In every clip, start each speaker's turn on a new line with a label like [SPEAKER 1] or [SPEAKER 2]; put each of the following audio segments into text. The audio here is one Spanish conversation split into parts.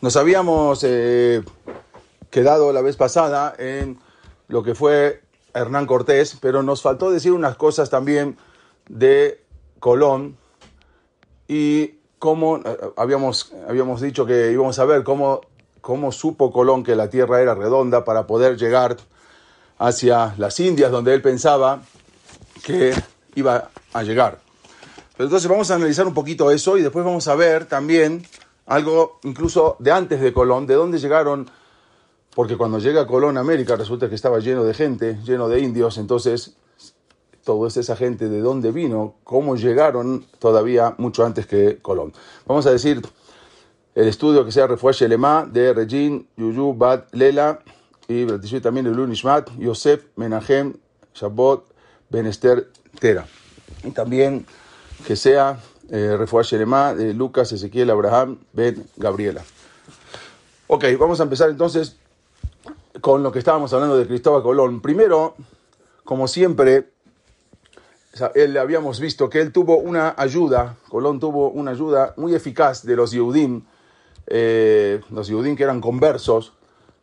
[SPEAKER 1] Nos habíamos eh, quedado la vez pasada en lo que fue Hernán Cortés, pero nos faltó decir unas cosas también de Colón y cómo eh, habíamos, habíamos dicho que íbamos a ver cómo, cómo supo Colón que la tierra era redonda para poder llegar hacia las Indias, donde él pensaba que iba a llegar. Entonces vamos a analizar un poquito eso y después vamos a ver también algo incluso de antes de Colón, de dónde llegaron, porque cuando llega Colón a América resulta que estaba lleno de gente, lleno de indios, entonces toda esa gente de dónde vino, cómo llegaron todavía mucho antes que Colón. Vamos a decir el estudio que sea Refuaje Lema de Regin, Yuyu, Bat, Lela y también el Unishmat, Yosef, Menahem, Shabbat, Benester, Tera. Y también que sea eh, Refuaje Lema de Lucas, Ezequiel, Abraham, Ben, Gabriela. Ok, vamos a empezar entonces con lo que estábamos hablando de Cristóbal Colón. Primero, como siempre, él habíamos visto que él tuvo una ayuda, Colón tuvo una ayuda muy eficaz de los Yehudim, eh, los Yehudim que eran conversos,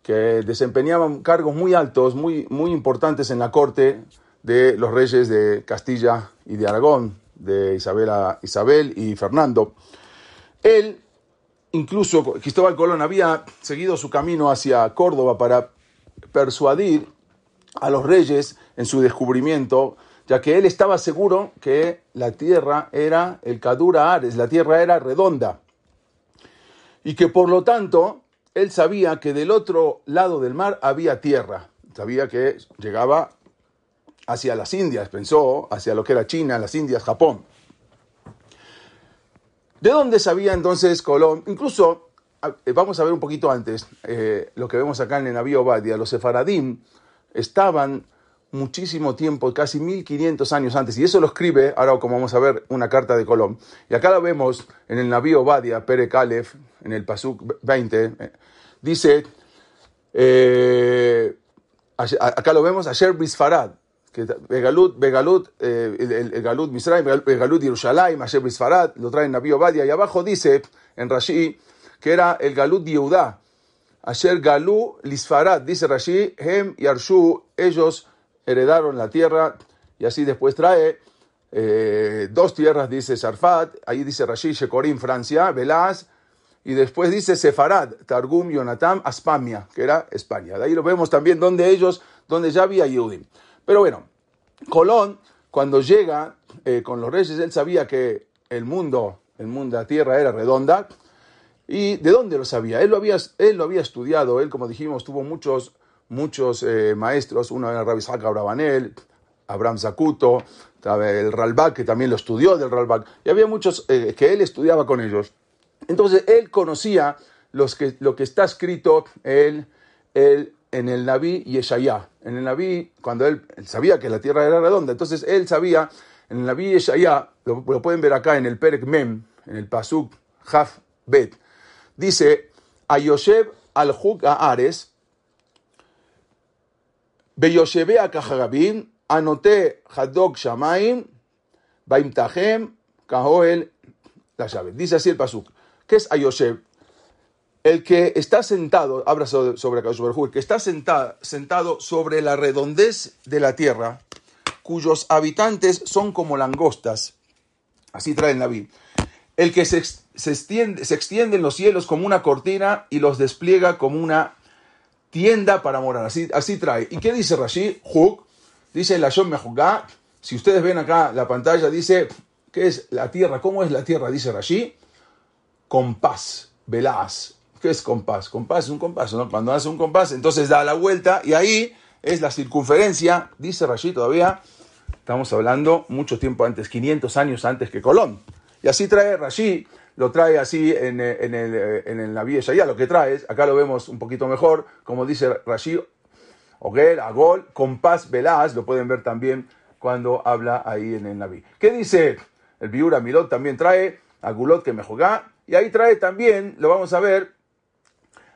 [SPEAKER 1] que desempeñaban cargos muy altos, muy, muy importantes en la corte de los reyes de Castilla y de Aragón, de Isabel, Isabel y Fernando. Él, incluso Cristóbal Colón, había seguido su camino hacia Córdoba para persuadir a los reyes en su descubrimiento ya que él estaba seguro que la tierra era el Kadura Ares, la tierra era redonda, y que por lo tanto él sabía que del otro lado del mar había tierra, sabía que llegaba hacia las Indias, pensó hacia lo que era China, las Indias, Japón. ¿De dónde sabía entonces Colón? Incluso, eh, vamos a ver un poquito antes, eh, lo que vemos acá en el navío Badia, los sefaradim estaban muchísimo tiempo, casi 1500 años antes, y eso lo escribe, ahora como vamos a ver, una carta de Colón. Y acá lo vemos en el navío Badia, Pere Calef, en el Pasuk 20, eh, dice, acá lo vemos, Asher Bisfarad, Begalut, Begalut, eh, el, Galut Misraim, Begalut Yerushalayim, Asher lo trae en navío Badia, y abajo dice, en Rashi, que era el Galut Yehudá, Asher Galu Lisfarad, dice Rashi, Hem y Arshu, ellos heredaron la tierra y así después trae eh, dos tierras, dice Sarfat, ahí dice Rashi, Shekorim, Francia, Velaz, y después dice Sefarad, Targum, Yonatam, Aspamia, que era España. De ahí lo vemos también donde ellos, donde ya había Yehudim. Pero bueno, Colón, cuando llega eh, con los reyes, él sabía que el mundo, el mundo, la tierra era redonda. ¿Y de dónde lo sabía? Él lo había, él lo había estudiado, él, como dijimos, tuvo muchos muchos eh, maestros, uno era Rabbi Isaac Abravanel, Abraham Zacuto, el Ralbak, que también lo estudió del Ralbak, y había muchos eh, que él estudiaba con ellos. Entonces él conocía los que, lo que está escrito él, él, en el Naví Yeshayá. En el Naví, cuando él, sabía que la tierra era redonda, entonces él sabía, en el Naví Yeshayá, lo, lo pueden ver acá en el Perek Mem, en el Pasuk Haf Bet, dice, Ayoshev al Hug Ares, Beyoshebea Kahagabim, anoté Hadok Shamaim, Baimtahem, Kahoel, la llave. Dice así el Pasuk. ¿Qué es Ayoshev? El que está sentado, habla sobre, sobre el que está sentado, sentado sobre la redondez de la tierra, cuyos habitantes son como langostas. Así trae Naví. El que se, se, extiende, se extiende en los cielos como una cortina y los despliega como una tienda para morar. Así, así trae. ¿Y qué dice Rashi? Huk. Dice la Mehugá. Si ustedes ven acá la pantalla, dice, ¿qué es la tierra? ¿Cómo es la tierra? Dice Rashi. Compás, velaz. ¿Qué es compás? Compás es un compás, ¿no? Cuando hace un compás, entonces da la vuelta y ahí es la circunferencia, dice Rashi todavía, estamos hablando mucho tiempo antes, 500 años antes que Colón. Y así trae Rashi lo trae así en, en el, en el Naví ya lo que trae, acá lo vemos un poquito mejor, como dice Rashi, Oguel, Agol, compás velaz, lo pueden ver también cuando habla ahí en el Naví. ¿Qué dice el Biura Milot? También trae Agulot que me juega, y ahí trae también, lo vamos a ver,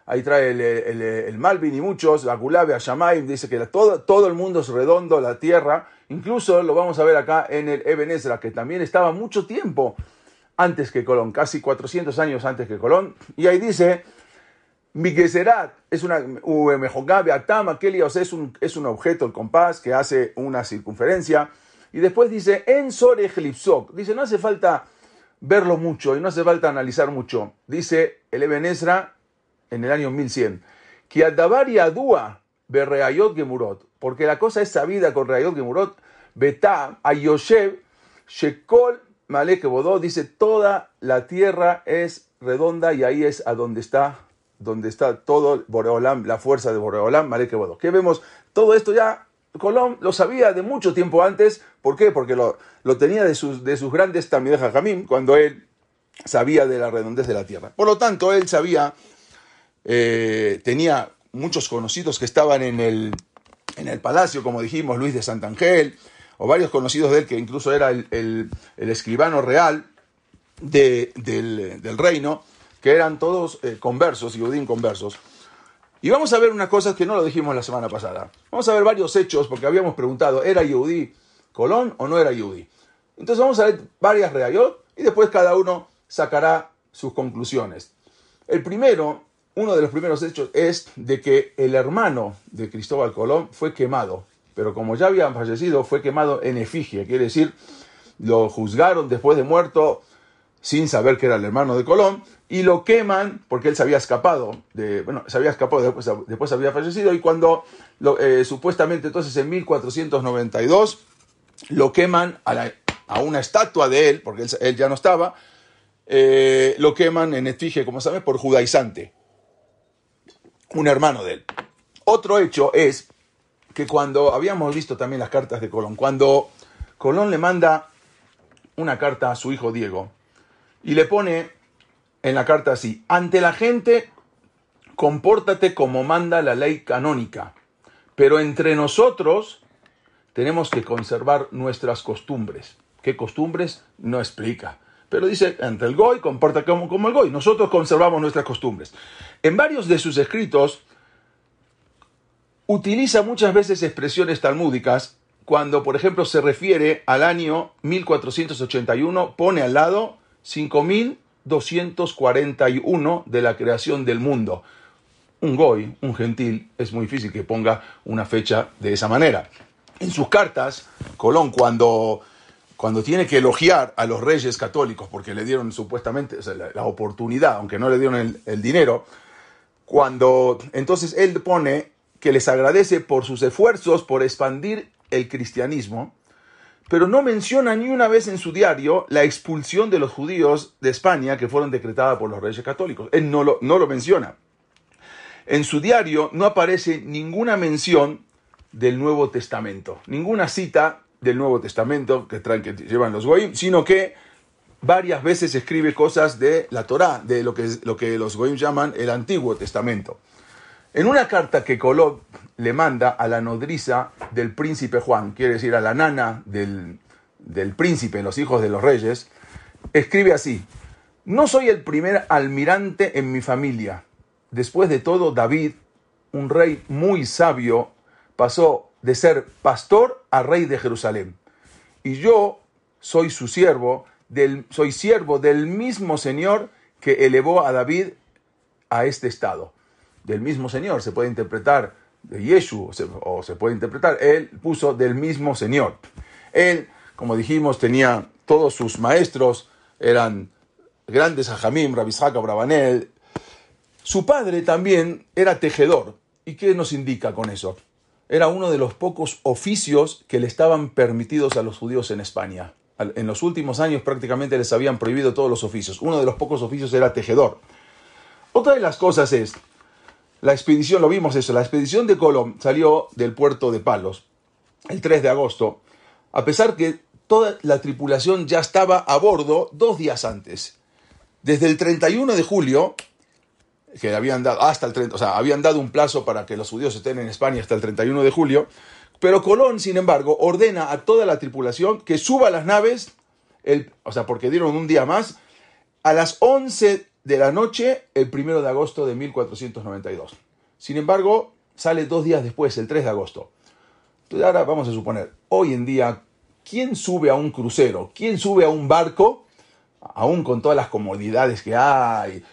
[SPEAKER 1] ahí trae el, el, Malvin y muchos, Agulabe, Ashamaim, dice que todo, todo el mundo es redondo, la tierra, incluso lo vamos a ver acá en el Eben que también estaba mucho tiempo antes que Colón, casi 400 años antes que Colón, y ahí dice Migeserat es una es un, es un objeto, el compás, que hace una circunferencia. Y después dice En Sore Dice, no hace falta verlo mucho y no hace falta analizar mucho. Dice el Eben en el año 1100. Que Adavari Adua Berreayot Gemurot. Porque la cosa es sabida con Reayot Gemurot. Betá Ayoshev Shekol Malek Bodó. Dice, toda la tierra es redonda y ahí es a donde está donde está todo Boreolam, la fuerza de Boreolam, Maleke Bodo. ¿Qué vemos? Todo esto ya Colón lo sabía de mucho tiempo antes. ¿Por qué? Porque lo, lo tenía de sus, de sus grandes de Jamim, cuando él sabía de la redondez de la tierra. Por lo tanto, él sabía, eh, tenía muchos conocidos que estaban en el, en el palacio, como dijimos, Luis de Santangel, o varios conocidos de él, que incluso era el, el, escribano real de, del, del reino que eran todos eh, conversos, Yehudim conversos. Y vamos a ver una cosa que no lo dijimos la semana pasada. Vamos a ver varios hechos, porque habíamos preguntado, ¿era Yehudí Colón o no era Yehudí? Entonces vamos a ver varias reayot y después cada uno sacará sus conclusiones. El primero, uno de los primeros hechos es de que el hermano de Cristóbal Colón fue quemado, pero como ya habían fallecido, fue quemado en efigie, quiere decir, lo juzgaron después de muerto sin saber que era el hermano de Colón, y lo queman porque él se había escapado, de, bueno, se había escapado, después, después había fallecido y cuando eh, supuestamente entonces en 1492 lo queman a, una estatua de él, porque él, ya no estaba, eh, lo queman en efigie, como saben, por judaizante, un hermano de él. Otro hecho es que cuando habíamos visto también las cartas de Colón, cuando Colón le manda una carta a su hijo Diego y le pone en la carta así, ante la gente compórtate como manda la ley canónica, pero entre nosotros tenemos que conservar nuestras costumbres. ¿Qué costumbres? No explica. Pero dice, entre el Goy, comporta como, como el Goy. Nosotros conservamos nuestras costumbres. En varios de sus escritos utiliza muchas veces expresiones talmúdicas cuando, por ejemplo, se refiere al año 1481, pone al lado 5000 241 de la creación del mundo. Un goy, un gentil, es muy difícil que ponga una fecha de esa manera. En sus cartas, Colón, cuando, cuando tiene que elogiar a los reyes católicos, porque le dieron supuestamente la, oportunidad, aunque no le dieron el, dinero, cuando entonces él pone que les agradece por sus esfuerzos por expandir el cristianismo, pero no menciona ni una vez en su diario la expulsión de los judíos de España que fueron decretadas por los reyes católicos. Él no lo menciona. En su diario no aparece ninguna mención del Nuevo Testamento, ninguna cita del Nuevo Testamento que, traen, que llevan los goyim, sino que varias veces escribe cosas de la Torá, de lo que, lo que los goyim llaman el Antiguo Testamento. En una carta que Kolob le manda a la nodriza del príncipe Juan, quiere decir a la nana del, del príncipe, los hijos de los reyes, escribe así, no soy el primer almirante en mi familia. Después de todo, David, un rey muy sabio, pasó de ser pastor a rey de Jerusalén. Y yo soy su siervo, del, soy siervo del mismo Señor que elevó a David a este estado. Del mismo Señor se puede interpretar de Yeshu, o se, puede interpretar, él puso del mismo Señor. Él, como dijimos, tenía todos sus maestros, eran grandes ajamim, Rabishaka, Brabanel. Su padre también era tejedor. ¿Y qué nos indica con eso? Era uno de los pocos oficios que le estaban permitidos a los judíos en España. En los últimos años prácticamente les habían prohibido todos los oficios. Uno de los pocos oficios era tejedor. Otra de las cosas es la expedición, lo vimos eso, la expedición de Colón salió del puerto de Palos el 3 de agosto, a pesar que toda la tripulación ya estaba a bordo dos días antes. Desde el 31 de julio, que habían dado hasta el 30, o sea, habían dado un plazo para que los judíos estén en España hasta el 31 de julio, pero Colón, sin embargo, ordena a toda la tripulación que suba a las naves, el, o sea, porque dieron un día más, a las 11 de la noche, el 1 de agosto de 1492. Sin embargo, sale dos días después, el 3 de agosto. Entonces ahora vamos a suponer, hoy en día, ¿quién sube a un crucero? ¿Quién sube a un barco? Aún con todas las comodidades que hay,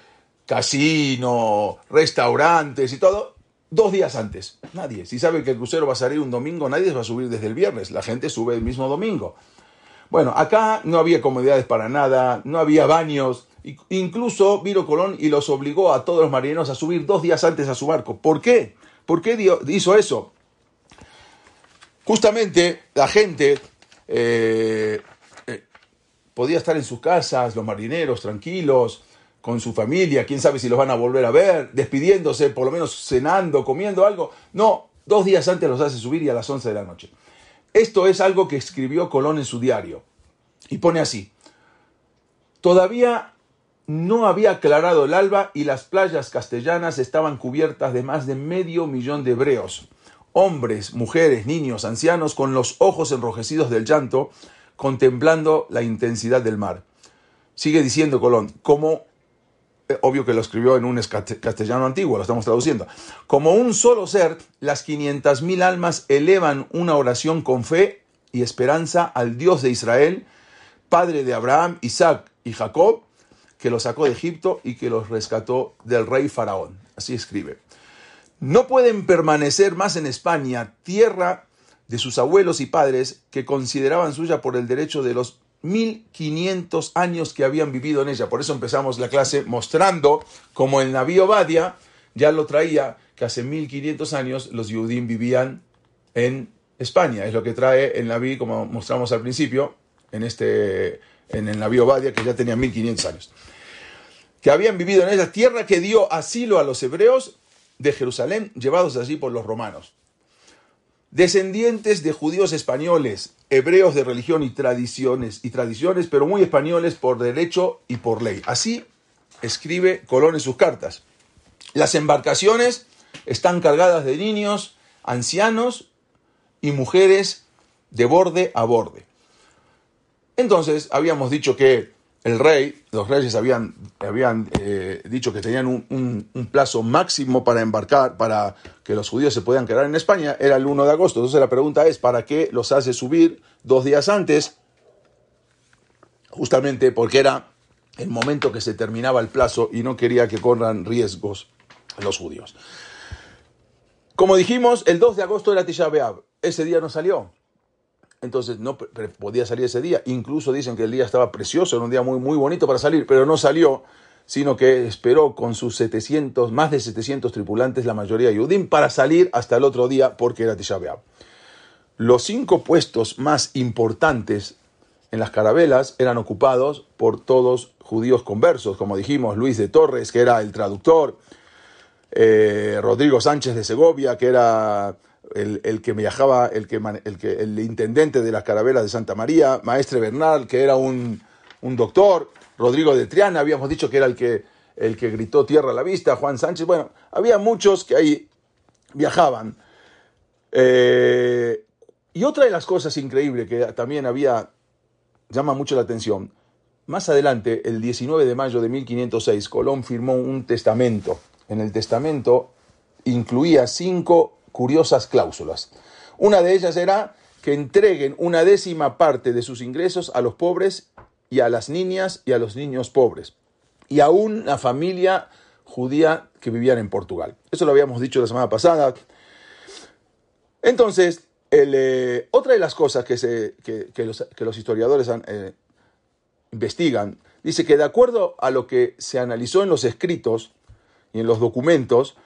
[SPEAKER 1] casino, restaurantes y todo, dos días antes. Nadie. Si sabe que el crucero va a salir un domingo, nadie va a subir desde el viernes. La gente sube el mismo domingo. Bueno, acá no había comodidades para nada, no había baños. Incluso vino Colón y los obligó a todos los marineros a subir dos días antes a su barco. ¿Por qué? ¿Por qué hizo eso? Justamente la gente eh, eh, podía estar en sus casas, los marineros tranquilos, con su familia, quién sabe si los van a volver a ver, despidiéndose, por lo menos cenando, comiendo algo. No, dos días antes los hace subir y a las 11 de la noche. Esto es algo que escribió Colón en su diario. Y pone así, todavía no había aclarado el alba y las playas castellanas estaban cubiertas de más de medio millón de hebreos, hombres, mujeres, niños, ancianos, con los ojos enrojecidos del llanto, contemplando la intensidad del mar. Sigue diciendo Colón, como obvio que lo escribió en un castellano antiguo, lo estamos traduciendo. Como un solo ser, las 500.000 almas elevan una oración con fe y esperanza al Dios de Israel, Padre de Abraham, Isaac y Jacob, que los sacó de Egipto y que los rescató del rey Faraón. Así escribe. No pueden permanecer más en España, tierra de sus abuelos y padres, que consideraban suya por el derecho de los 1500 años que habían vivido en ella. Por eso empezamos la clase mostrando como el navío Badia ya lo traía, que hace 1500 años los Yudim vivían en España. Es lo que trae el navío, como mostramos al principio, en, este, en el navío Badia, que ya tenía 1500 años. Que habían vivido en esa tierra que dio asilo a los hebreos de Jerusalén, llevados allí por los romanos descendientes de judíos españoles, hebreos de religión y tradiciones, y tradiciones, pero muy españoles por derecho y por ley. Así escribe Colón en sus cartas. Las embarcaciones están cargadas de niños, ancianos y mujeres de borde a borde. Entonces, habíamos dicho que el rey, los reyes habían, habían eh, dicho que tenían un, plazo máximo para embarcar, para que los judíos se puedan quedar en España, era el 1 de agosto. Entonces la pregunta es, ¿para qué los hace subir dos días antes? Justamente porque era el momento que se terminaba el plazo y no quería que corran riesgos los judíos. Como dijimos, el 2 de agosto era Tisha B'Av. Ese día no salió entonces no podía salir ese día. Incluso dicen que el día estaba precioso, era un día muy, muy bonito para salir, pero no salió, sino que esperó con sus 700, más de 700 tripulantes, la mayoría de Yudim, para salir hasta el otro día porque era Tisha Los cinco puestos más importantes en las carabelas eran ocupados por todos judíos conversos, como dijimos, Luis de Torres, que era el traductor, eh, Rodrigo Sánchez de Segovia, que era el, que viajaba, el, que, el, intendente de las carabelas de Santa María, Maestre Bernal, que era un, doctor, Rodrigo de Triana, habíamos dicho que era el que, el que gritó tierra a la vista, Juan Sánchez, bueno, había muchos que ahí viajaban. Eh, y otra de las cosas increíbles que también había, llama mucho la atención, más adelante, el 19 de mayo de 1506, Colón firmó un testamento. En el testamento incluía cinco curiosas cláusulas. Una de ellas era que entreguen una décima parte de sus ingresos a los pobres y a las niñas y a los niños pobres, y a una familia judía que vivían en Portugal. Eso lo habíamos dicho la semana pasada. Entonces, eh, otra de las cosas que, los, historiadores eh, investigan, dice que de acuerdo a lo que se analizó en los escritos y en los documentos,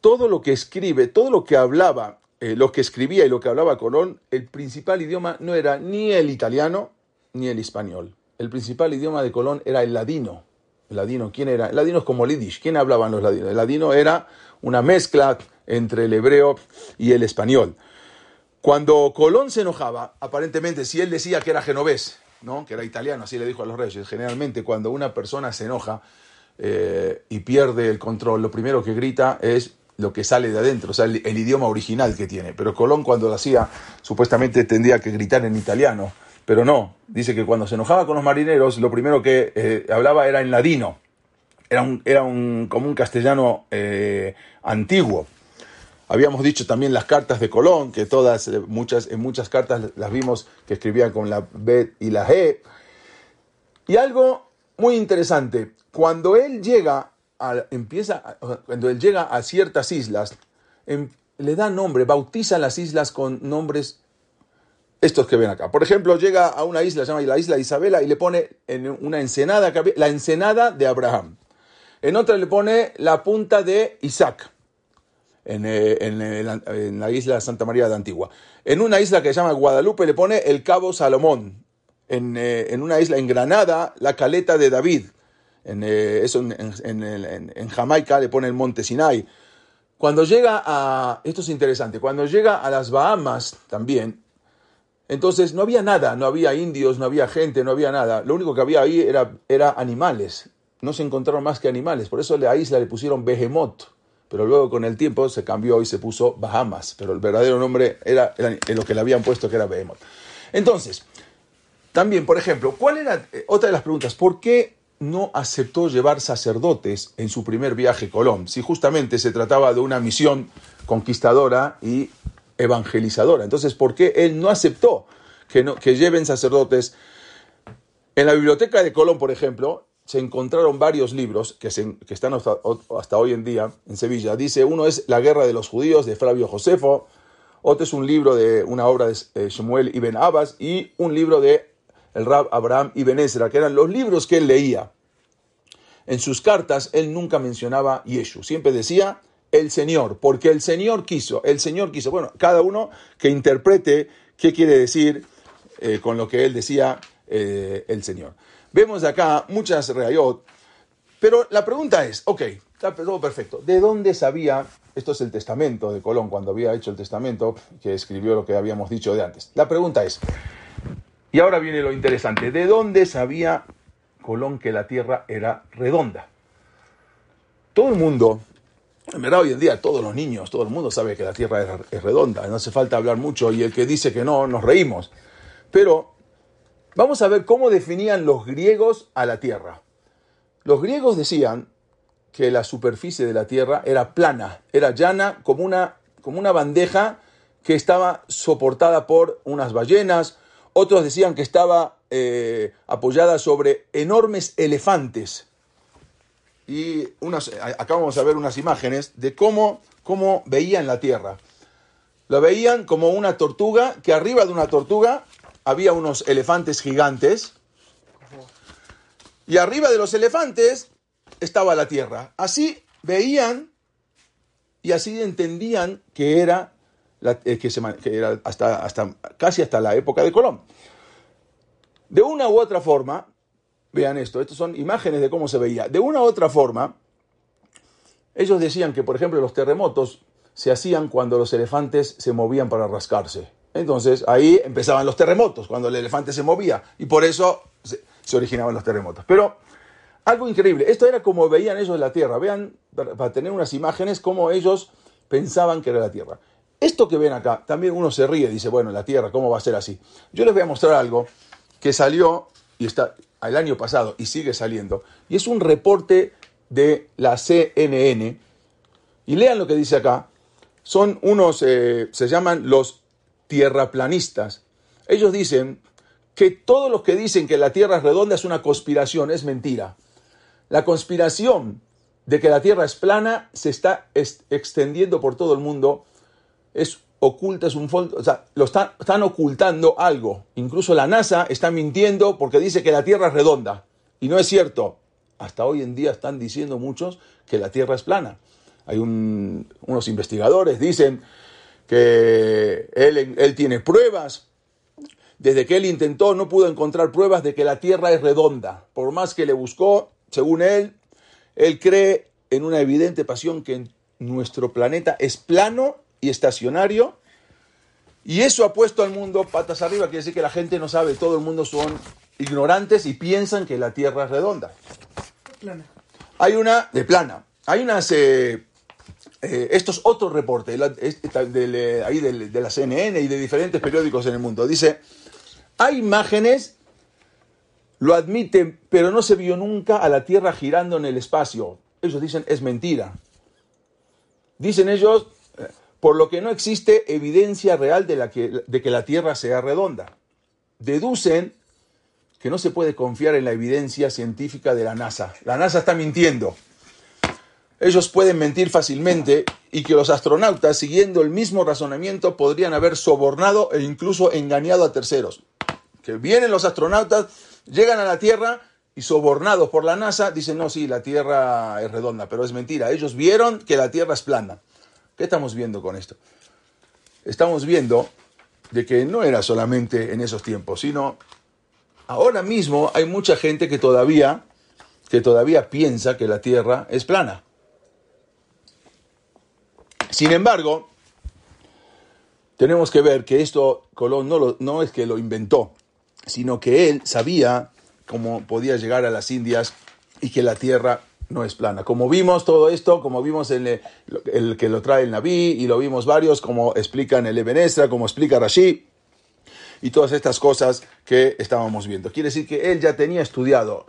[SPEAKER 1] todo lo que escribe, todo lo que hablaba, eh, lo que escribía y lo que hablaba Colón, el principal idioma no era ni el italiano ni el español. El principal idioma de Colón era el ladino. ¿El ladino quién era? El ladino es como Lidish. ¿Quién hablaban los ladinos? El ladino era una mezcla entre el hebreo y el español. Cuando Colón se enojaba, aparentemente, si él decía que era genovés, ¿no? que era italiano, así le dijo a los reyes. Generalmente cuando una persona se enoja eh, y pierde el control, lo primero que grita es lo que sale de adentro, o sea, el, idioma original que tiene. Pero Colón cuando lo hacía, supuestamente tendría que gritar en italiano, pero no. Dice que cuando se enojaba con los marineros, lo primero que eh, hablaba era en ladino. Era, un, era un, como un castellano eh, antiguo. Habíamos dicho también las cartas de Colón, que todas, eh, muchas, en muchas cartas las vimos que escribían con la B y la G. Y algo muy interesante, cuando él llega empieza, cuando él llega a ciertas islas, em, le da nombre, bautiza las islas con nombres estos que ven acá. Por ejemplo, llega a una isla, se llama la isla de Isabela, y le pone en una ensenada, la ensenada de Abraham. En otra le pone la punta de Isaac, en, eh, en, en la isla Santa María de Antigua. En una isla que se llama Guadalupe le pone el Cabo Salomón. En, eh, en una isla en Granada, la caleta de David. En, eh, eso en, en, Jamaica le pone el monte Sinai. Cuando llega a, esto es interesante, cuando llega a las Bahamas también, entonces no había nada, no había indios, no había gente, no había nada. Lo único que había ahí era, era animales. No se encontraron más que animales. Por eso a la isla le pusieron Behemoth. Pero luego con el tiempo se cambió y se puso Bahamas. Pero el verdadero nombre era, era lo que le habían puesto que era Behemoth. Entonces, también, por ejemplo, ¿cuál era eh, otra de las preguntas? ¿Por qué no aceptó llevar sacerdotes en su primer viaje Colón, si justamente se trataba de una misión conquistadora y evangelizadora. Entonces, ¿por qué él no aceptó que, no, que lleven sacerdotes? En la biblioteca de Colón, por ejemplo, se encontraron varios libros que, se, que están hasta, hasta, hoy en día en Sevilla. Dice, uno es La guerra de los judíos de Flavio Josefo, otro es un libro de una obra de eh, Shemuel Ibn Abbas y un libro de el Rab Abraham Ibn Ezra, que eran los libros que él leía. En sus cartas él nunca mencionaba Yeshu, siempre decía el Señor, porque el Señor quiso, el Señor quiso. Bueno, cada uno que interprete qué quiere decir eh, con lo que él decía eh, el Señor. Vemos acá muchas reayot, pero la pregunta es, ok, está todo perfecto, ¿de dónde sabía, esto es el testamento de Colón, cuando había hecho el testamento, que escribió lo que habíamos dicho de antes? La pregunta es, y ahora viene lo interesante. ¿De dónde sabía Colón que la Tierra era redonda? Todo el mundo, en verdad hoy en día todos los niños, todo el mundo sabe que la Tierra es redonda. No hace falta hablar mucho y el que dice que no, nos reímos. Pero vamos a ver cómo definían los griegos a la Tierra. Los griegos decían que la superficie de la Tierra era plana, era llana como una, como una bandeja que estaba soportada por unas ballenas otros decían que estaba eh, apoyada sobre enormes elefantes. Y unas, acá vamos a ver unas imágenes de cómo, cómo veían la tierra. Lo veían como una tortuga, que arriba de una tortuga había unos elefantes gigantes. Y arriba de los elefantes estaba la tierra. Así veían y así entendían que era eh, que, era hasta, casi hasta la época de Colón. De una u otra forma, vean esto, estas son imágenes de cómo se veía. De una u otra forma, ellos decían que, por ejemplo, los terremotos se hacían cuando los elefantes se movían para rascarse. Entonces ahí empezaban los terremotos, cuando el elefante se movía, y por eso se, se originaban los terremotos. Pero algo increíble, esto era como veían ellos la Tierra. Vean, para tener unas imágenes, cómo ellos pensaban que era la Tierra. Esto que ven acá, también uno se ríe, dice, bueno, la Tierra, ¿cómo va a ser así? Yo les voy a mostrar algo que salió y está el año pasado y sigue saliendo, y es un reporte de la CNN. Y lean lo que dice acá. Son unos, eh, se llaman los tierraplanistas. Ellos dicen que todos los que dicen que la Tierra es redonda es una conspiración, es mentira. La conspiración de que la Tierra es plana se está extendiendo por todo el mundo es oculta, es un fondo, o sea, lo están, están ocultando algo. Incluso la NASA está mintiendo porque dice que la Tierra es redonda. Y no es cierto. Hasta hoy en día están diciendo muchos que la Tierra es plana. Hay unos investigadores, dicen que él, él tiene pruebas. Desde que él intentó, no pudo encontrar pruebas de que la Tierra es redonda. Por más que le buscó, según él, él cree en una evidente pasión que nuestro planeta es plano y estacionario. Y eso ha puesto al mundo patas arriba, quiere decir que la gente no sabe, todo el mundo son ignorantes y piensan que la Tierra es redonda.
[SPEAKER 2] Plana.
[SPEAKER 1] Hay una de plana. Hay unas eh, eh, estos otros reportes la- esta- del, eh, ahí del- de la CNN y de diferentes periódicos en el mundo. Dice, hay imágenes, lo admiten, pero no se vio nunca a la Tierra girando en el espacio. Ellos dicen, es mentira. Dicen ellos, por lo que no existe evidencia real de, que, que la Tierra sea redonda. Deducen que no se puede confiar en la evidencia científica de la NASA. La NASA está mintiendo. Ellos pueden mentir fácilmente y que los astronautas, siguiendo el mismo razonamiento, podrían haber sobornado e incluso engañado a terceros. Que vienen los astronautas, llegan a la Tierra y sobornados por la NASA dicen, no, sí, la Tierra es redonda, pero es mentira. Ellos vieron que la Tierra es plana. ¿Qué estamos viendo con esto? Estamos viendo de que no era solamente en esos tiempos, sino ahora mismo hay mucha gente que todavía, que todavía piensa que la Tierra es plana. Sin embargo, tenemos que ver que esto Colón no, lo- no es que lo inventó, sino que él sabía cómo podía llegar a las Indias y que la Tierra no es plana. Como vimos todo esto, como vimos el, el que lo trae el Naví y lo vimos varios, como explican el Eben Ezra, como explica Rashi, y todas estas cosas que estábamos viendo. Quiere decir que él ya tenía estudiado.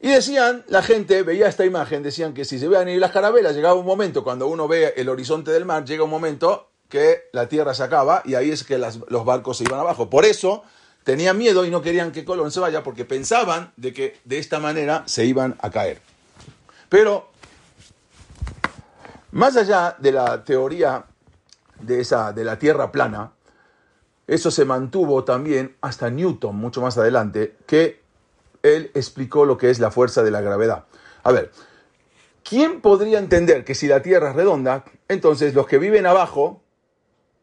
[SPEAKER 1] Y decían, la gente veía esta imagen, decían que si se vean ir las carabelas, llegaba un momento, cuando uno ve el horizonte del mar, llega un momento que la tierra se acaba y ahí es que las- los barcos se iban abajo. Por eso tenían miedo y no querían que Colón se vaya porque pensaban de que de esta manera se iban a caer. Pero, más allá de la teoría de, esa, de la tierra plana, eso se mantuvo también hasta Newton, mucho más adelante, que él explicó lo que es la fuerza de la gravedad. A ver, ¿quién podría entender que si la Tierra es redonda, entonces los que viven abajo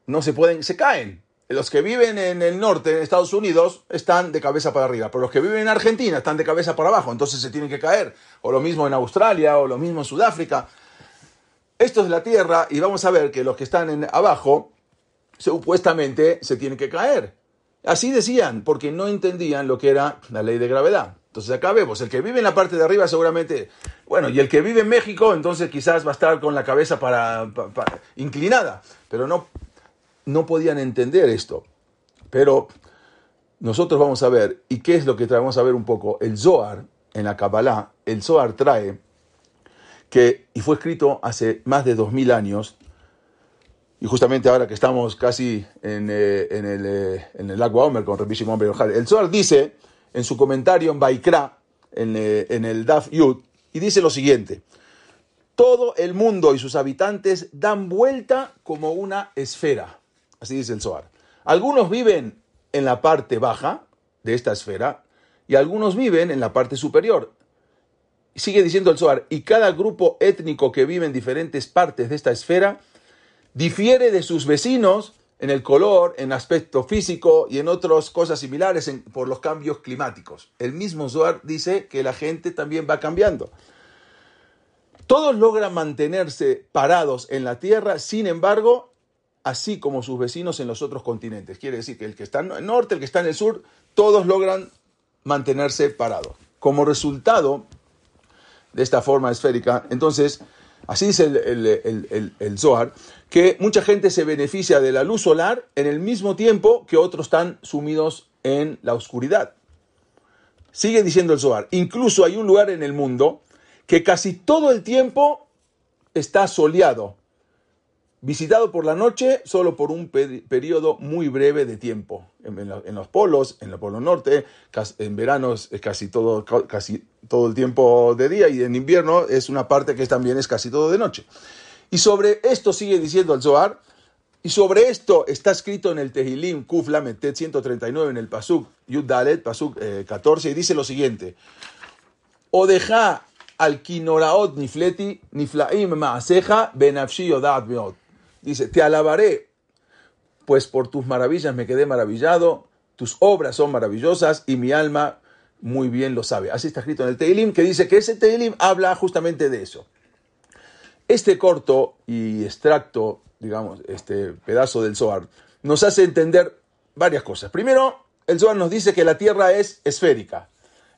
[SPEAKER 1] no se pueden, se caen? Los que viven en el norte, en Estados Unidos, están de cabeza para arriba, pero los que viven en Argentina están de cabeza para abajo, entonces se tienen que caer. O lo mismo en Australia, o lo mismo en Sudáfrica. Esto es la Tierra y vamos a ver que los que están en abajo supuestamente se tienen que caer. Así decían, porque no entendían lo que era la ley de gravedad. Entonces acá vemos, el que vive en la parte de arriba seguramente, bueno, y el que vive en México, entonces quizás va a estar con la cabeza para, pa- pa- inclinada, pero no, no podían entender esto. Pero nosotros vamos a ver, ¿y qué es lo que traemos a ver un poco? El Zohar, en la Kabbalah, el Zohar trae que, y fue escrito hace más de dos mil años, y justamente ahora que estamos casi en, eh, el, eh, en el Agua Omer con Rabbi Shimon el Zohar dice en su comentario en Baikra, en, eh, en el Daf Yud, y dice lo siguiente: Todo el mundo y sus habitantes dan vuelta como una esfera. Así dice el Zohar. Algunos viven en la parte baja de esta esfera y algunos viven en la parte superior. Sigue diciendo el Zohar, y cada grupo étnico que vive en diferentes partes de esta esfera difiere de sus vecinos en el color, en aspecto físico y en otras cosas similares por los cambios climáticos. El mismo Zohar dice que la gente también va cambiando. Todos logran mantenerse parados en la Tierra, sin embargo, así como sus vecinos en los otros continentes. Quiere decir que el que está en el norte, el que está en el sur, todos logran mantenerse parados. Como resultado de esta forma esférica, entonces, así dice el, Zohar, que mucha gente se beneficia de la luz solar en el mismo tiempo que otros están sumidos en la oscuridad. Sigue diciendo el Zohar, incluso hay un lugar en el mundo que casi todo el tiempo está soleado, visitado por la noche solo por un peri- periodo muy breve de tiempo. En, los polos, en el polo norte, en verano es casi todo, el tiempo de día y en invierno es una parte que también es casi todo de noche. Y sobre esto sigue diciendo el Zohar, y sobre esto está escrito en el Tehilim Kuf Lametet 139 en el Pasuk Yud Dalet, Pasuk eh, 14, y dice lo siguiente: O deja al kinoraot nifleti niflaim maaseja benafshi yodat meot. Dice: Te alabaré, pues por tus maravillas me quedé maravillado, tus obras son maravillosas y mi alma muy bien lo sabe. Así está escrito en el Tehilim, que dice que ese Tehilim habla justamente de eso. Este corto y extracto, digamos, este pedazo del Zohar, nos hace entender varias cosas. Primero, el Zohar nos dice que la Tierra es esférica,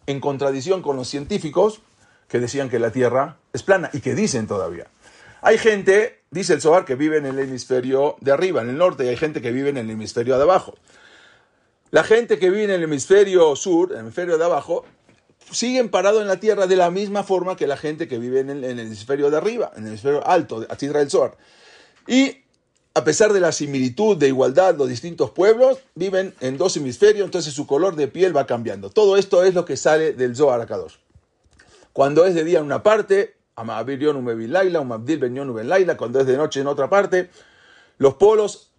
[SPEAKER 1] en contradicción con los científicos que decían que la Tierra es plana y que dicen todavía. Hay gente, dice el Zohar, que vive en el hemisferio de arriba, en el norte, y hay gente que vive en el hemisferio de abajo. La gente que vive en el hemisferio sur, el hemisferio de abajo, siguen parados en la tierra de la misma forma que la gente que vive en el, hemisferio de arriba, en el hemisferio alto, a tierra del Zohar. Y a pesar de la similitud, de igualdad, los distintos pueblos viven en dos hemisferios, entonces su color de piel va cambiando. Todo esto es lo que sale del Zohar Akadosh. Cuando es de día en una parte, cuando es de noche en otra parte, los polos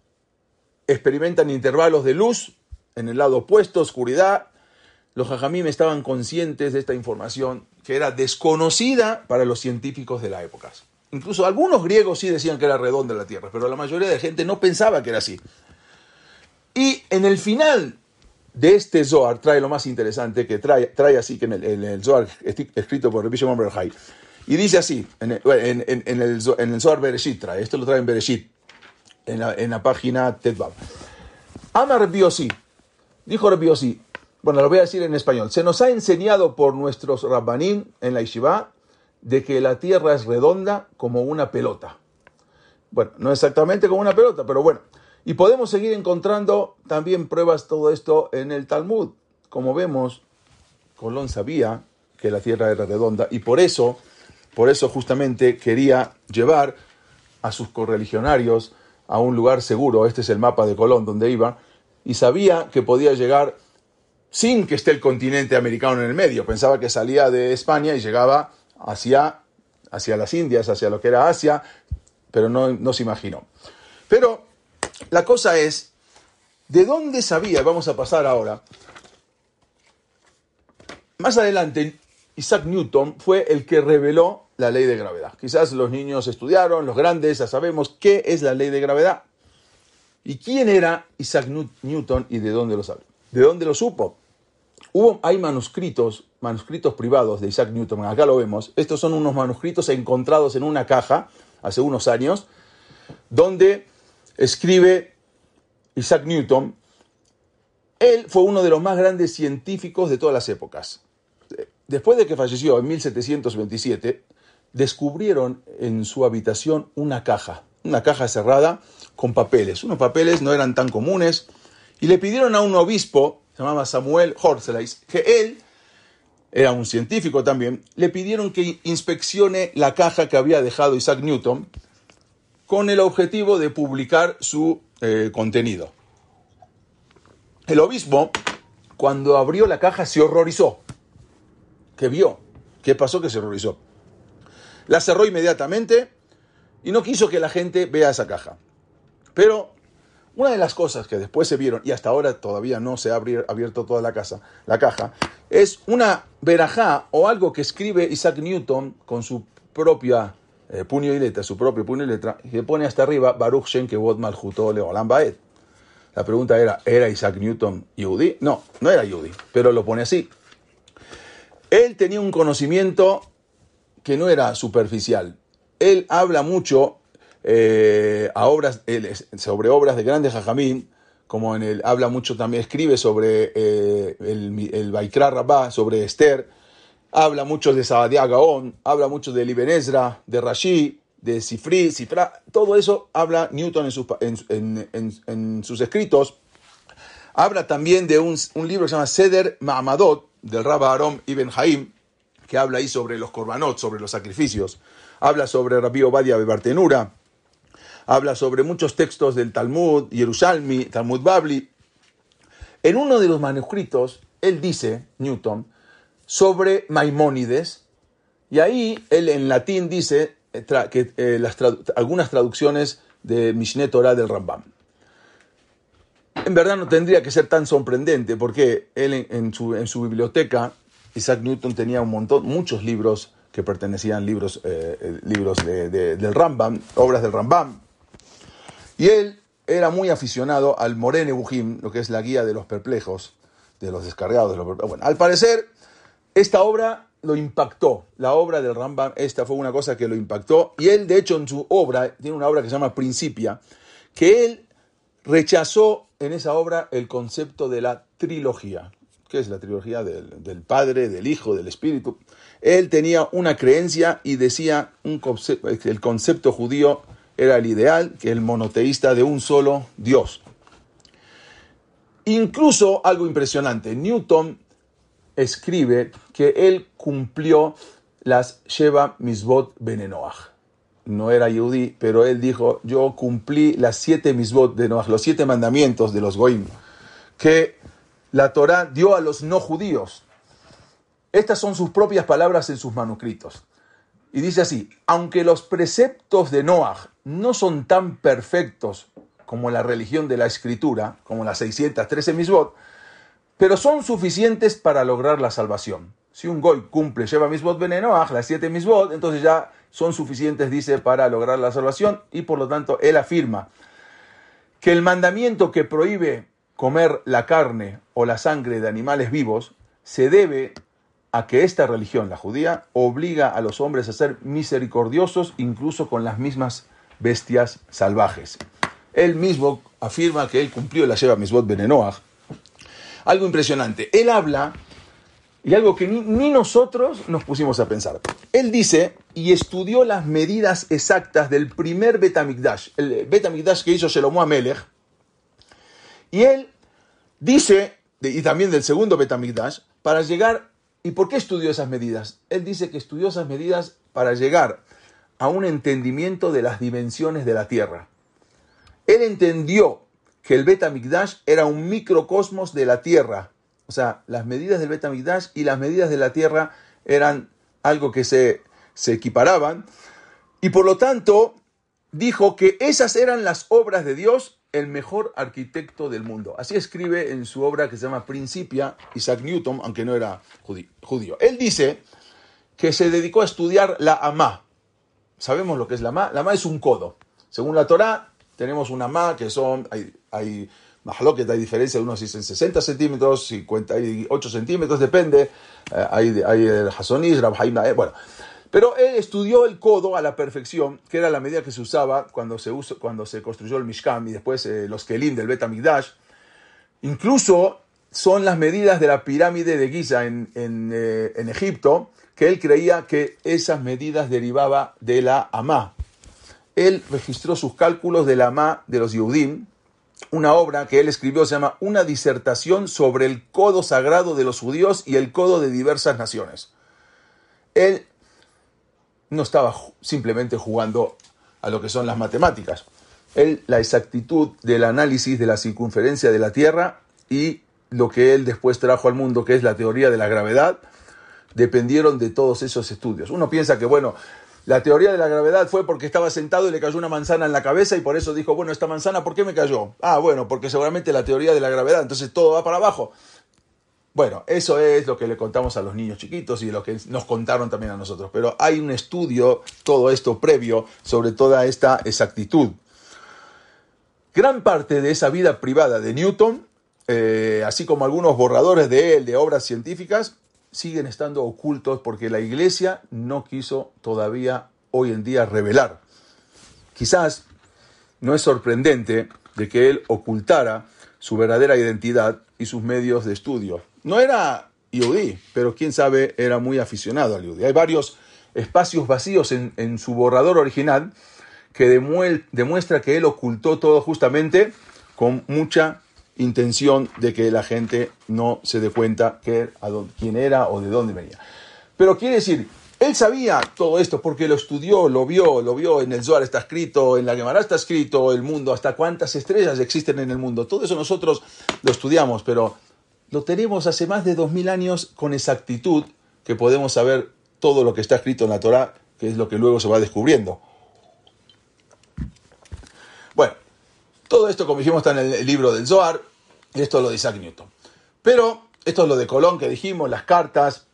[SPEAKER 1] experimentan intervalos de luz en el lado opuesto, oscuridad. Los jajamim estaban conscientes de esta información que era desconocida para los científicos de la época. Incluso algunos griegos sí decían que era redonda la Tierra, pero la mayoría de gente no pensaba que era así. Y en el final de este Zohar trae lo más interesante, que trae, trae así que en el, Zohar escrito por Rabbi Shimon y dice así, en el, en, en el, en el Zohar Bereshit trae, esto lo trae en Bereshit, en la, en la página Tedbab. Ama Rabbi dijo Rabbi bueno, lo voy a decir en español, se nos ha enseñado por nuestros rabbanim en la Yeshiva de que la Tierra es redonda como una pelota. Bueno, no exactamente como una pelota, pero bueno. Y podemos seguir encontrando también pruebas todo esto en el Talmud. Como vemos, Colón sabía que la Tierra era redonda y por eso, por eso justamente quería llevar a sus correligionarios a un lugar seguro. Este es el mapa de Colón donde iba y sabía que podía llegar sin que esté el continente americano en el medio. Pensaba que salía de España y llegaba hacia, hacia las Indias, hacia lo que era Asia, pero no, no se imaginó. Pero la cosa es, ¿de dónde sabía? Vamos a pasar ahora. Más adelante, Isaac Newton fue el que reveló la ley de gravedad. Quizás los niños estudiaron, los grandes ya sabemos qué es la ley de gravedad. ¿Y quién era Isaac Newton y de dónde lo sabe? ¿De dónde lo supo? Hubo, hay manuscritos, manuscritos privados de Isaac Newton, acá lo vemos. Estos son unos manuscritos encontrados en una caja hace unos años, donde escribe Isaac Newton. Él fue uno de los más grandes científicos de todas las épocas. Después de que falleció en 1727, descubrieron en su habitación una caja, una caja cerrada con papeles. Unos papeles no eran tan comunes y le pidieron a un obispo se llamaba Samuel Horselais, que él era un científico también, le pidieron que inspeccione la caja que había dejado Isaac Newton con el objetivo de publicar su eh, contenido. El obispo, cuando abrió la caja, se horrorizó. ¿Qué vio? ¿Qué pasó que se horrorizó? La cerró inmediatamente y no quiso que la gente vea esa caja. Pero una de las cosas que después se vieron, y hasta ahora todavía no se ha abierto toda la, casa, la caja, es una verajá o algo que escribe Isaac Newton con su propia eh, puño y letra, su propio puño y letra, y que pone hasta arriba Baruch Shen Kevod Malchuto Leolam Baed. La pregunta era, ¿era Isaac Newton Yehudi? No, no era Yehudi, pero lo pone así. Él tenía un conocimiento que no era superficial. Él habla mucho eh, sobre obras de grandes jajamín, como en el, habla mucho también, escribe sobre eh, el, el Baikra Rabá, sobre Esther, habla mucho de Sabadia Gaón, habla mucho de Ibn de Rashi, de Sifri, Sifra, todo eso habla Newton en sus, en, sus escritos. Habla también de un, libro que se llama Seder Ma'amadot, del Rabba Arom Ibn Haim, que habla ahí sobre los korbanot, sobre los sacrificios. Habla sobre Rabbi Obadia Bebartenura, habla sobre muchos textos del Talmud, Jerusalmi, Talmud Babli. En uno de los manuscritos, él dice, Newton, sobre Maimónides, y ahí él en latín dice eh, que eh, algunas traducciones de Mishneh Torah del Rambam. En verdad no tendría que ser tan sorprendente, porque él en, su, biblioteca, Isaac Newton tenía un montón, muchos libros que pertenecían libros, eh, libros del Rambam, obras del Rambam, y él era muy aficionado al Morene Bujim, lo que es la guía de los perplejos, de los descargados. De los bueno, al parecer, esta obra lo impactó. La obra del Rambam, esta fue una cosa que lo impactó. Y él, de hecho, en su obra, tiene una obra que se llama Principia, que él rechazó en esa obra el concepto de la trilogía. ¿Qué es la trilogía del, del Padre, del Hijo, del Espíritu? Él tenía una creencia y decía un el concepto judío era el ideal, que el monoteísta de un solo Dios. Incluso algo impresionante, Newton escribe que él cumplió las Sheva Misbot Benenoach. No era yudí, pero él dijo, yo cumplí las siete Misbot de los siete mandamientos de los Goim, que la Torah dio a los no judíos. Estas son sus propias palabras en sus manuscritos. Y dice así, aunque los preceptos de Noach no son tan perfectos como la religión de la escritura, como las 613 misbot, pero son suficientes para lograr la salvación. Si un goy cumple, lleva misbot venenoach, las 7 misbot, entonces ya son suficientes, dice, para lograr la salvación y por lo tanto él afirma que el mandamiento que prohíbe comer la carne o la sangre de animales vivos se debe a que esta religión, la judía, obliga a los hombres a ser misericordiosos incluso con las mismas bestias salvajes. Él mismo afirma que él cumplió la lleva misbot benenoach. Algo impresionante. Él habla y algo que ni, nosotros nos pusimos a pensar. Él dice y estudió las medidas exactas del primer Betamigdash, el Betamigdash que hizo Shelomo Amelech. Y él dice, y también del segundo Betamigdash, para llegar ¿Y por qué estudió esas medidas? Él dice que estudió esas medidas para llegar a un entendimiento de las dimensiones de la Tierra. Él entendió que el Betamigdash era un microcosmos de la Tierra. O sea, las medidas del Betamigdash y las medidas de la Tierra eran algo que se, se equiparaban. Y por lo tanto, dijo que esas eran las obras de Dios el mejor arquitecto del mundo. Así escribe en su obra que se llama Principia Isaac Newton, aunque no era judío. Él dice que se dedicó a estudiar la Amá. Sabemos lo que es la Amá. La Amá es un codo. Según la Torá, tenemos una Amá que son, hay, hay que hay diferencia de unos dicen 60 centímetros, 58 centímetros, depende. Eh, hay, hay el Hasonish, Rabhaim, bueno. Pero él estudió el codo a la perfección, que era la medida que se usaba cuando se, cuando se construyó el Mishkan y después eh, los Kelim del Bet Incluso son las medidas de la pirámide de Giza en, eh, en, Egipto, que él creía que esas medidas derivaban de la Amá. Él registró sus cálculos de la Amá de los Yehudim, una obra que él escribió se llama Una disertación sobre el codo sagrado de los judíos y el codo de diversas naciones. Él no estaba simplemente jugando a lo que son las matemáticas. Él, la exactitud del análisis de la circunferencia de la Tierra y lo que él después trajo al mundo, que es la teoría de la gravedad, dependieron de todos esos estudios. Uno piensa que, bueno, la teoría de la gravedad fue porque estaba sentado y le cayó una manzana en la cabeza y por eso dijo, bueno, esta manzana, ¿por qué me cayó? Ah, bueno, porque seguramente la teoría de la gravedad, entonces todo va para abajo. Bueno, eso es lo que le contamos a los niños chiquitos y lo que nos contaron también a nosotros. Pero hay un estudio, todo esto previo, sobre toda esta exactitud. Gran parte de esa vida privada de Newton, eh, así como algunos borradores de él, de obras científicas, siguen estando ocultos porque la iglesia no quiso todavía hoy en día revelar. Quizás no es sorprendente de que él ocultara su verdadera identidad y sus medios de estudio. No era Yehudi, pero quién sabe, era muy aficionado al Yehudi. Hay varios espacios vacíos en, su borrador original que demuestra que él ocultó todo justamente con mucha intención de que la gente no se dé cuenta que, quién era o de dónde venía. Pero quiere decir, él sabía todo esto porque lo estudió, lo vio, lo vio en el Zohar está escrito, en la Gemara está escrito, el mundo, hasta cuántas estrellas existen en el mundo. Todo eso nosotros lo estudiamos, pero lo tenemos hace más de dos mil años con exactitud que podemos saber todo lo que está escrito en la Torah, que es lo que luego se va descubriendo. Bueno, todo esto, como dijimos, está en el libro del Zohar, y esto es lo de Isaac Newton. Pero esto es lo de Colón que dijimos, las cartas,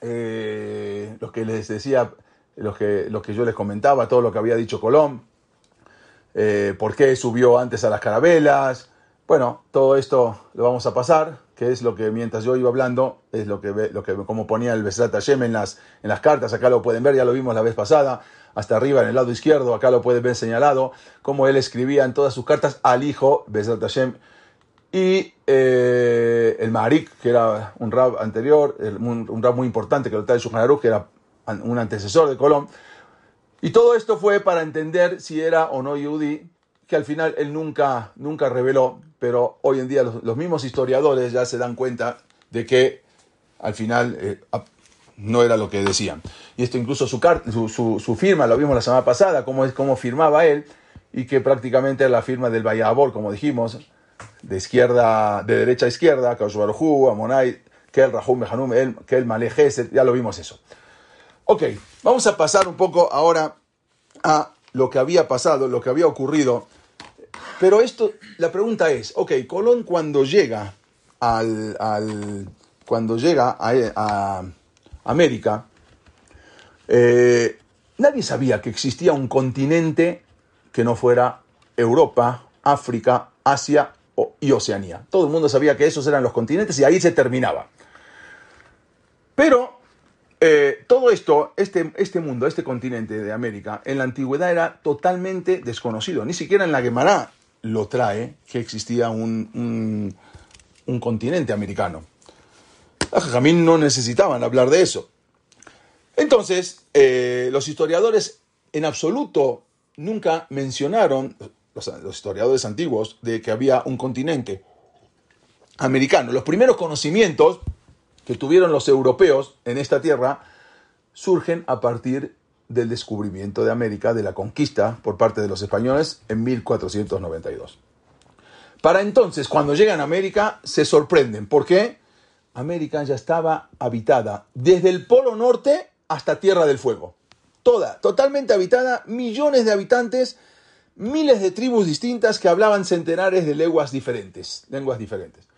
[SPEAKER 1] eh, los que les decía, los que, los que yo les comentaba, todo lo que había dicho Colón, eh, por qué subió antes a las carabelas. Bueno, todo esto lo vamos a pasar que es lo que mientras yo iba hablando, es lo que, lo que como ponía el Besrat Hashem en las, cartas, acá lo pueden ver, ya lo vimos la vez pasada, hasta arriba en el lado izquierdo, acá lo pueden ver señalado, como él escribía en todas sus cartas al hijo, Besrat Hashem, y eh, el Maharik, que era un rab anterior, un, un rab muy importante que lo trae Shulchan que era un antecesor de Colón. Y todo esto fue para entender si era o no Yehudi, que al final él nunca, nunca reveló, pero hoy en día los, mismos historiadores ya se dan cuenta de que al final eh, no era lo que decían. Y esto incluso su, su, su, firma, lo vimos la semana pasada, cómo, es, cómo firmaba él, y que prácticamente era la firma del Bayabor, como dijimos, de izquierda, de derecha a izquierda, Kaushbaruhu, Amonai, Kel Rahum Behanum, Kel Malej ya lo vimos eso. Ok, vamos a pasar un poco ahora a lo que había pasado, lo que había ocurrido. Pero esto, la pregunta es, ok, Colón cuando llega al, cuando llega a, América, eh, nadie sabía que existía un continente que no fuera Europa, África, Asia y Oceanía. Todo el mundo sabía que esos eran los continentes y ahí se terminaba. Pero eh, todo esto, este, este mundo, este continente de América, en la antigüedad era totalmente desconocido. Ni siquiera en la Gemara lo trae que existía un, un, continente americano. Los no necesitaban hablar de eso. Entonces, eh, los historiadores en absoluto nunca mencionaron, los, historiadores antiguos, de que había un continente americano. Los primeros conocimientos que tuvieron los europeos en esta tierra surgen a partir del descubrimiento de América, de la conquista por parte de los españoles en 1492. Para entonces, cuando llegan a América, se sorprenden. ¿Por qué? América ya estaba habitada desde el Polo Norte hasta Tierra del Fuego. Toda, totalmente habitada, millones de habitantes, miles de tribus distintas que hablaban centenares de lenguas diferentes, lenguas diferentes.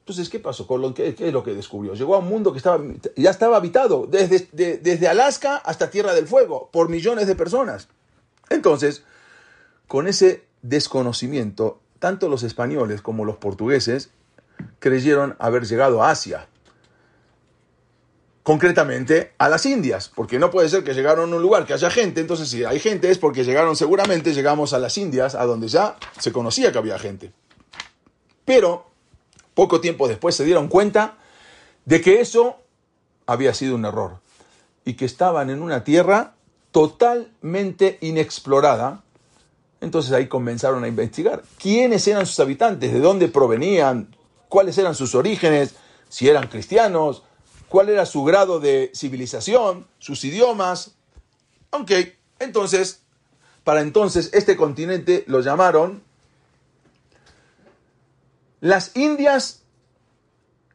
[SPEAKER 1] Entonces, ¿qué pasó? Colón? ¿Qué, ¿Qué, es lo que descubrió? Llegó a un mundo que estaba, ya estaba habitado, desde, desde Alaska hasta Tierra del Fuego, por millones de personas. Entonces, con ese desconocimiento, tanto los españoles como los portugueses creyeron haber llegado a Asia. Concretamente a las Indias, porque no puede ser que llegaron a un lugar que haya gente, entonces si hay gente es porque llegaron seguramente, llegamos a las Indias, a donde ya se conocía que había gente. Pero poco tiempo después se dieron cuenta de que eso había sido un error y que estaban en una tierra totalmente inexplorada. Entonces ahí comenzaron a investigar quiénes eran sus habitantes, de dónde provenían, cuáles eran sus orígenes, si eran cristianos, cuál era su grado de civilización, sus idiomas. Ok, entonces, para entonces este continente lo llamaron las Indias,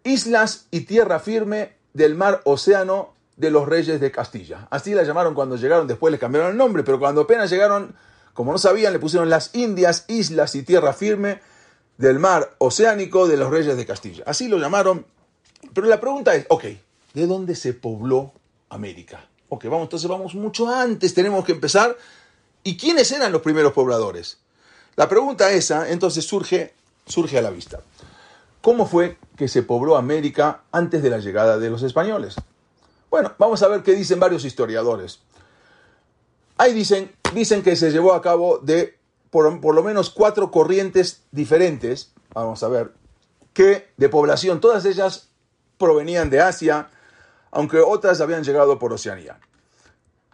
[SPEAKER 1] islas y tierra firme del mar océano de los reyes de Castilla. Así la llamaron cuando llegaron, después le cambiaron el nombre, pero cuando apenas llegaron, como no sabían, le pusieron las Indias, islas y tierra firme del mar oceánico de los reyes de Castilla. Así lo llamaron. Pero la pregunta es, ok, ¿de dónde se pobló América? Ok, vamos, entonces vamos mucho antes, tenemos que empezar. ¿Y quiénes eran los primeros pobladores? La pregunta esa entonces surge surge a la vista. ¿Cómo fue que se pobló América antes de la llegada de los españoles? Bueno, vamos a ver qué dicen varios historiadores. Ahí dicen, dicen que se llevó a cabo de por, por lo menos cuatro corrientes diferentes, vamos a ver, que de población, todas ellas provenían de Asia, aunque otras habían llegado por Oceanía.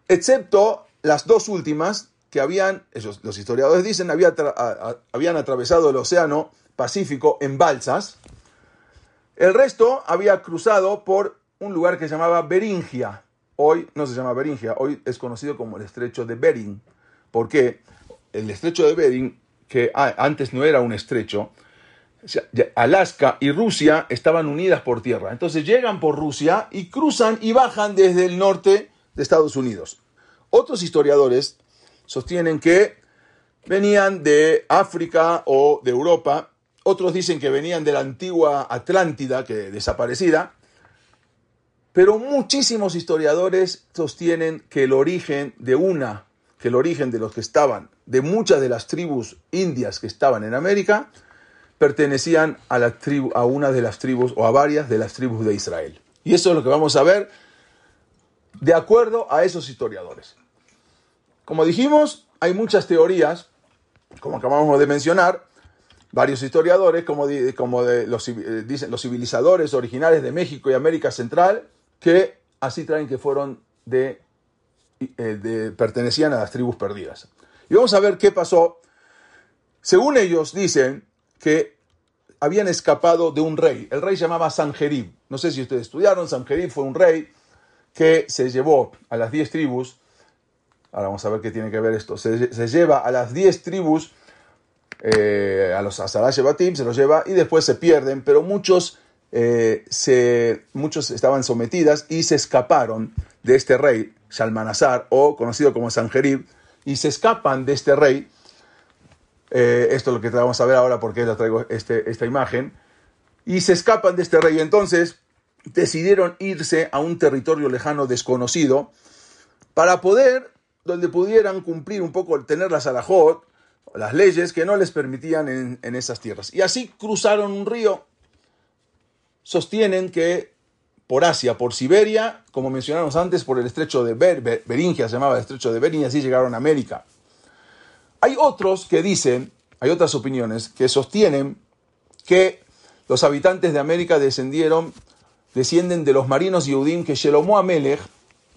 [SPEAKER 1] Excepto las dos últimas, que habían, los historiadores dicen, habían atravesado el océano Pacífico en balsas. El resto había cruzado por un lugar que se llamaba Beringia. Hoy no se llama Beringia, hoy es conocido como el estrecho de Bering. ¿Por qué? El estrecho de Bering, que antes no era un estrecho, Alaska y Rusia estaban unidas por tierra. Entonces llegan por Rusia y cruzan y bajan desde el norte de Estados Unidos. Otros historiadores sostienen que venían de África o de Europa, otros dicen que venían de la antigua Atlántida, que desaparecida, pero muchísimos historiadores sostienen que el origen de una, que el origen de los que estaban, de muchas de las tribus indias que estaban en América, pertenecían a, la tribu, a una de las tribus o a varias de las tribus de Israel. Y eso es lo que vamos a ver de acuerdo a esos historiadores. Como dijimos, hay muchas teorías, como acabamos de mencionar, varios historiadores, como, como los, eh, dicen los civilizadores originales de México y América Central, que así traen que fueron de, de, pertenecían a las tribus perdidas. Y vamos a ver qué pasó. Según ellos dicen que habían escapado de un rey. El rey se llamaba Sanjerib. No sé si ustedes estudiaron, Sanjerib fue un rey que se llevó a las diez tribus. Ahora vamos a ver qué tiene que ver esto. Se, lleva a las diez tribus, eh, a los Batim, se los lleva y después se pierden, pero muchos, eh, se, muchos estaban sometidas y se escaparon de este rey, Shalmanazar, o conocido como Sanjerib, y se escapan de este rey eh, esto es lo que vamos a ver ahora porque les traigo este, esta imagen. Y se escapan de este rey. Entonces decidieron irse a un territorio lejano desconocido para poder, donde pudieran cumplir un poco, tener la salajot, las leyes que no les permitían en, esas tierras. Y así cruzaron un río. Sostienen que por Asia, por Siberia, como mencionamos antes, por el estrecho de Beringia, se llamaba el estrecho de Bering, y así llegaron a América. Hay otros que dicen, hay otras opiniones que sostienen que los habitantes de América descendieron, descienden de los marinos Yehudim que Shelomo Amelech,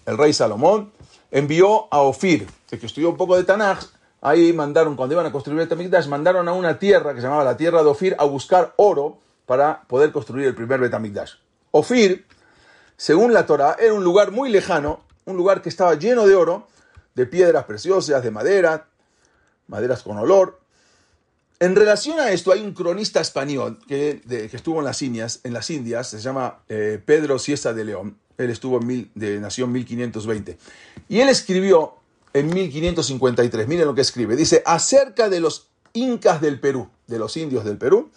[SPEAKER 1] el rey Salomón, envió a Ofir, el que estudió un poco de Tanaj, ahí mandaron, cuando iban a construir el mandaron a una tierra que se llamaba la tierra de Ofir a buscar oro para poder construir el primer Betamikdash. Ofir, según la Torah, era un lugar muy lejano, un lugar que estaba lleno de oro, de piedras preciosas, de madera, maderas con olor. En relación a esto, hay un cronista español que, estuvo en las, Indias, en las Indias, se llama eh, Pedro Ciesa de León. Él estuvo en mil, de, nació en 1520. Y él escribió en 1553, miren lo que escribe, dice, acerca de los incas del Perú, de los indios del Perú,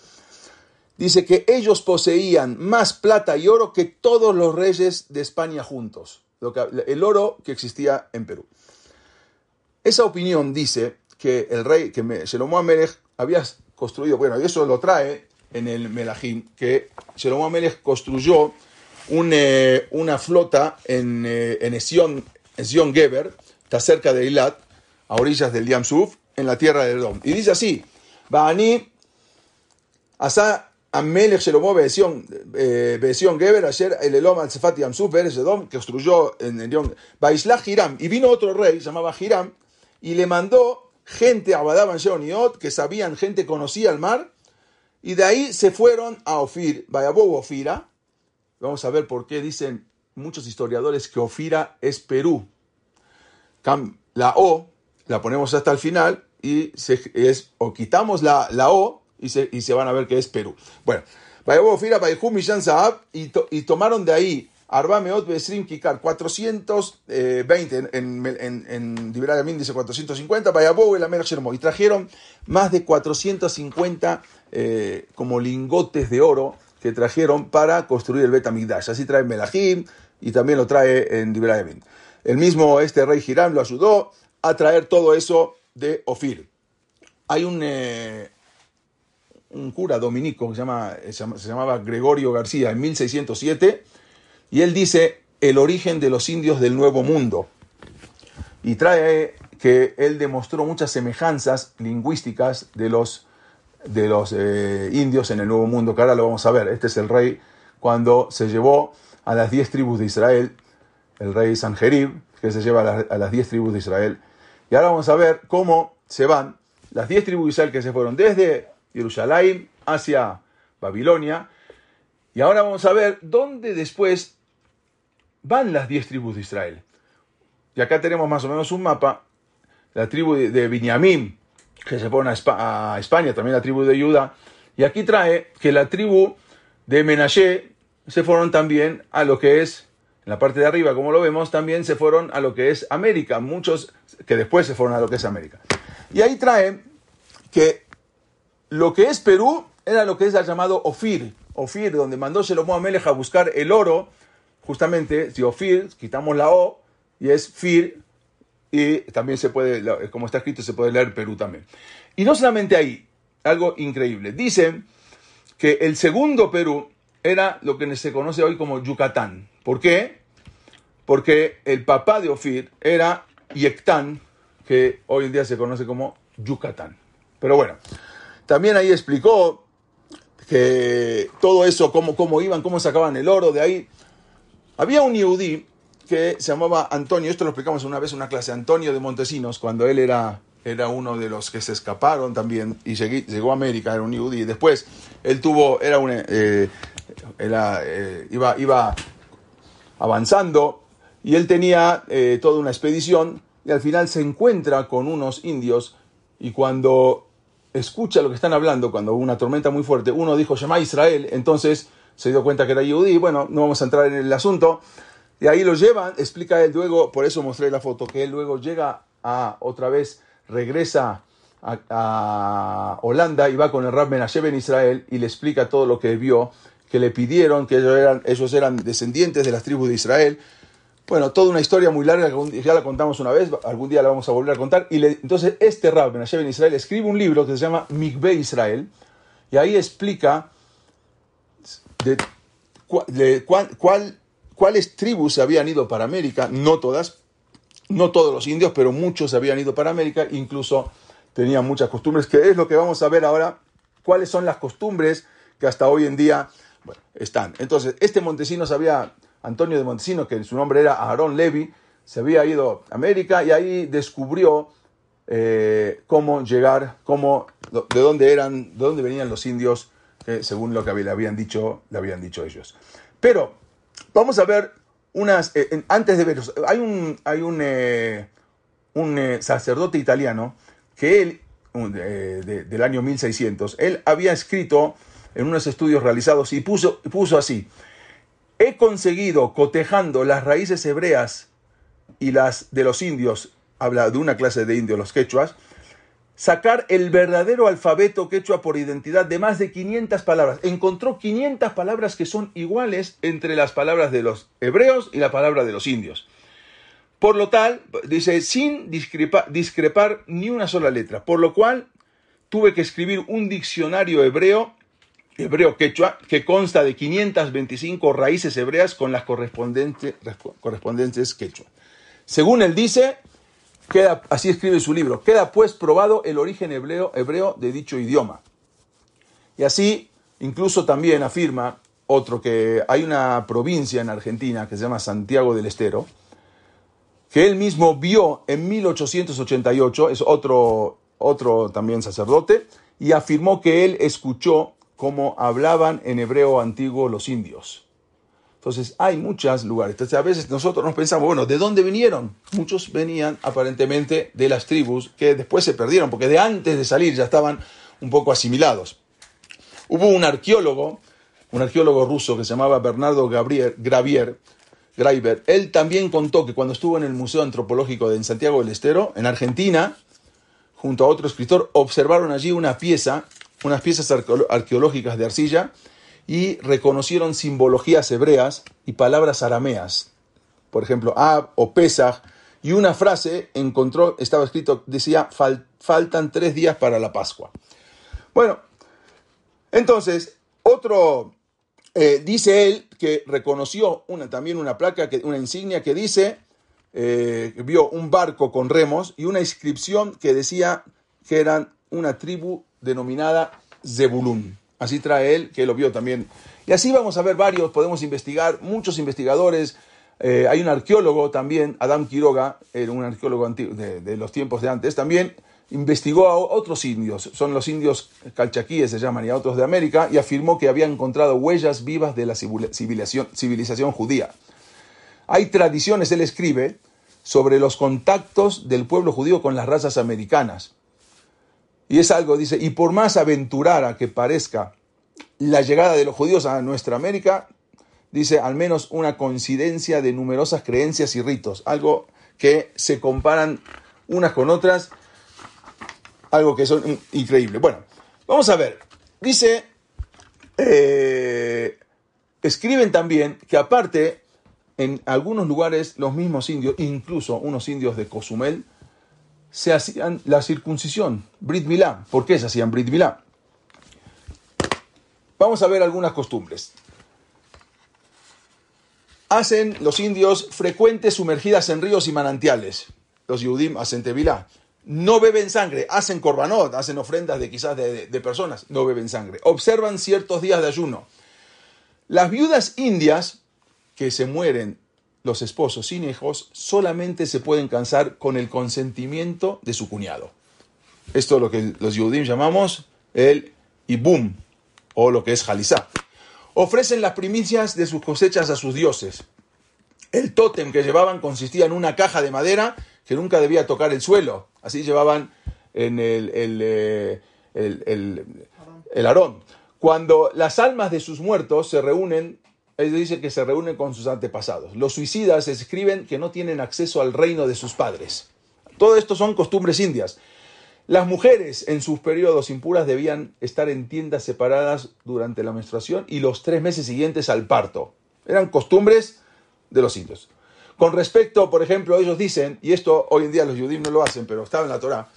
[SPEAKER 1] dice que ellos poseían más plata y oro que todos los reyes de España juntos, el oro que existía en Perú. Esa opinión dice que el rey, que Shelomo Amelech había construido, bueno, y eso lo trae en el Melahim, que Shelomo Amelech construyó eh, una flota en, eh, en Esión, Geber, está cerca de Eilat, a orillas del Yam Suf, en la tierra de Edom. Y dice así, Baani, Asa Amelech Shelomo Beesión eh, Geber, ayer el Elom al Sefat Yam Suf, Edom, que construyó en el Baisla Hiram, y vino otro rey, llamaba Hiram, y le mandó gente Abadaban Sheoniot, que sabían, gente conocía el mar, y de ahí se fueron a Ofir, Bayabou Ofira. Vamos a ver por qué dicen muchos historiadores que Ofira es Perú. La O la ponemos hasta el final y se, es, o quitamos la, la O y se, y se, van a ver que es Perú. Bueno, Bayabou Ofira, Bayhum Saab, y, y tomaron de ahí Arba Meot Besrim Kikar, 420, en, en, en, en dice 450, Bayabou el y trajeron más de 450 eh, como lingotes de oro que trajeron para construir el Betamigdash. Así trae Melahim y también lo trae en Dibrayamin. El mismo este rey Hiram lo ayudó a traer todo eso de Ofir. Hay un, eh, un cura dominico que se, llama, se llamaba Gregorio García en 1607 y él dice el origen de los indios del Nuevo Mundo. Y trae que él demostró muchas semejanzas lingüísticas de los, de los eh, indios en el Nuevo Mundo, que ahora lo vamos a ver. Este es el rey cuando se llevó a las diez tribus de Israel, el rey Sanjerib, que se lleva a las diez tribus de Israel. Y ahora vamos a ver cómo se van las diez tribus de Israel que se fueron desde Jerusalén hacia Babilonia. Y ahora vamos a ver dónde después van las diez tribus de Israel. Y acá tenemos más o menos un mapa, la tribu de, de que se pone a, España, también la tribu de Judá, y aquí trae que la tribu de Menashe se fueron también a lo que es, en la parte de arriba, como lo vemos, también se fueron a lo que es América, muchos que después se fueron a lo que es América. Y ahí trae que lo que es Perú era lo que es llamado Ofir, Ofir, donde mandó Shelomo Amelech a buscar el oro justamente, si Ofir, quitamos la O y es Fir, y también se puede, como está escrito, se puede leer Perú también. Y no solamente ahí, algo increíble. Dicen que el segundo Perú era lo que se conoce hoy como Yucatán. ¿Por qué? Porque el papá de Ofir era Yectán, que hoy en día se conoce como Yucatán. Pero bueno, también ahí explicó que todo eso, cómo, cómo iban, cómo sacaban el oro de ahí. Había un yudí que se llamaba Antonio, esto lo explicamos una vez en una clase, Antonio de Montesinos, cuando él era, era uno de los que se escaparon también y llegó a América, era un yudí. Después él tuvo, era un, eh, era, eh, iba, iba avanzando y él tenía eh, toda una expedición y al final se encuentra con unos indios y cuando escucha lo que están hablando, cuando hubo una tormenta muy fuerte, uno dijo, llama a Israel, entonces se dio cuenta que era Yehudi, bueno, no vamos a entrar en el asunto, y ahí lo llevan, explica él luego, por eso mostré la foto, que él luego llega a, otra vez, regresa a, Holanda y va con el Rab Menashe en Israel y le explica todo lo que vio, que le pidieron, que ellos eran, ellos eran descendientes de las tribus de Israel, bueno, toda una historia muy larga ya la contamos una vez, algún día la vamos a volver a contar. Y entonces este Rab Menashe en Israel escribe un libro que se llama Mikve Israel y ahí explica de, cuáles tribus habían ido para América, no todas, no todos los indios, pero muchos habían ido para América, incluso tenían muchas costumbres, que es lo que vamos a ver ahora, cuáles son las costumbres que hasta hoy en día están. Entonces, este Montesinos había Antonio de Montesino, que su nombre era Aarón Levi, se había ido a América y ahí descubrió eh, cómo llegar, cómo, de dónde eran, de dónde venían los indios, según lo que le habían dicho, le habían dicho ellos. Pero vamos a ver unas, eh, antes de ver, hay un, hay un, eh, un sacerdote italiano que él, del año 1600, él había escrito en unos estudios realizados y puso, puso así, he conseguido, cotejando las raíces hebreas y las de los indios, habla de una clase de indios, los quechuas, sacar el verdadero alfabeto quechua por identidad de más de 500 palabras. Encontró 500 palabras que son iguales entre las palabras de los hebreos y la palabra de los indios. Por lo tal, dice, sin discrepar ni una sola letra. Por lo cual, tuve que escribir un diccionario hebreo hebreo quechua, que consta de 525 raíces hebreas con las correspondientes, correspondientes quechua. Según él dice, queda, así escribe su libro, queda pues probado el origen hebreo, hebreo de dicho idioma. Y así, incluso también afirma otro que hay una provincia en Argentina que se llama Santiago del Estero, que él mismo vio en 1888, es otro, otro también sacerdote, y afirmó que él escuchó como hablaban en hebreo antiguo los indios. Entonces hay muchos lugares. Entonces a veces nosotros nos pensamos, bueno, ¿de dónde vinieron? Muchos venían aparentemente de las tribus que después se perdieron, porque de antes de salir ya estaban un poco asimilados. Hubo un arqueólogo, un arqueólogo ruso que se llamaba Bernardo Gravier, Greiber. Él también contó que cuando estuvo en el Museo Antropológico de Santiago del Estero, en Argentina, junto a otro escritor, observaron allí una pieza unas piezas arqueológicas de arcilla y reconocieron simbologías hebreas y palabras arameas. Por ejemplo, Ab o Pesach. Y una frase encontró, estaba escrito, decía, faltan tres días para la Pascua. Bueno, entonces, otro, eh, dice él que reconoció una, también una placa, que, una insignia que dice, eh, vio un barco con remos y una inscripción que decía que eran una tribu denominada Zebulun. Así trae él, que lo vio también. Y así vamos a ver varios, podemos investigar, muchos investigadores. Eh, hay un arqueólogo también, Adam Quiroga, era un arqueólogo de, de, los tiempos de antes, también investigó a otros indios, son los indios calchaquíes se llaman, y a otros de América, y afirmó que había encontrado huellas vivas de la civilización, civilización judía. Hay tradiciones, él escribe, sobre los contactos del pueblo judío con las razas americanas. Y es algo, dice, y por más aventurada que parezca la llegada de los judíos a nuestra América, dice, al menos una coincidencia de numerosas creencias y ritos, algo que se comparan unas con otras, algo que son increíble. Bueno, vamos a ver, dice, eh, escriben también que aparte, en algunos lugares los mismos indios, incluso unos indios de Cozumel, se hacían la circuncisión, Brit Milá. ¿Por qué se hacían Brit Milá? Vamos a ver algunas costumbres. Hacen los indios frecuentes sumergidas en ríos y manantiales. Los Yudim hacen Tevilá. no beben sangre, hacen corbanot, hacen ofrendas de quizás de, de, personas, no beben sangre. Observan ciertos días de ayuno. Las viudas indias que se mueren los esposos sin hijos solamente se pueden casar con el consentimiento de su cuñado. Esto es lo que los judíos llamamos el ibum, o lo que es jalizá. Ofrecen las primicias de sus cosechas a sus dioses. El tótem que llevaban consistía en una caja de madera que nunca debía tocar el suelo. Así llevaban en el, el, eh, el, el arón. Cuando las almas de sus muertos se reúnen, ellos dicen que se reúnen con sus antepasados. Los suicidas escriben que no tienen acceso al reino de sus padres. Todo esto son costumbres indias. Las mujeres en sus periodos impuras debían estar en tiendas separadas durante la menstruación y los tres meses siguientes al parto. Eran costumbres de los indios. Con respecto, por ejemplo, ellos dicen, y esto hoy en día los judíos no lo hacen, pero estaba en la Torá,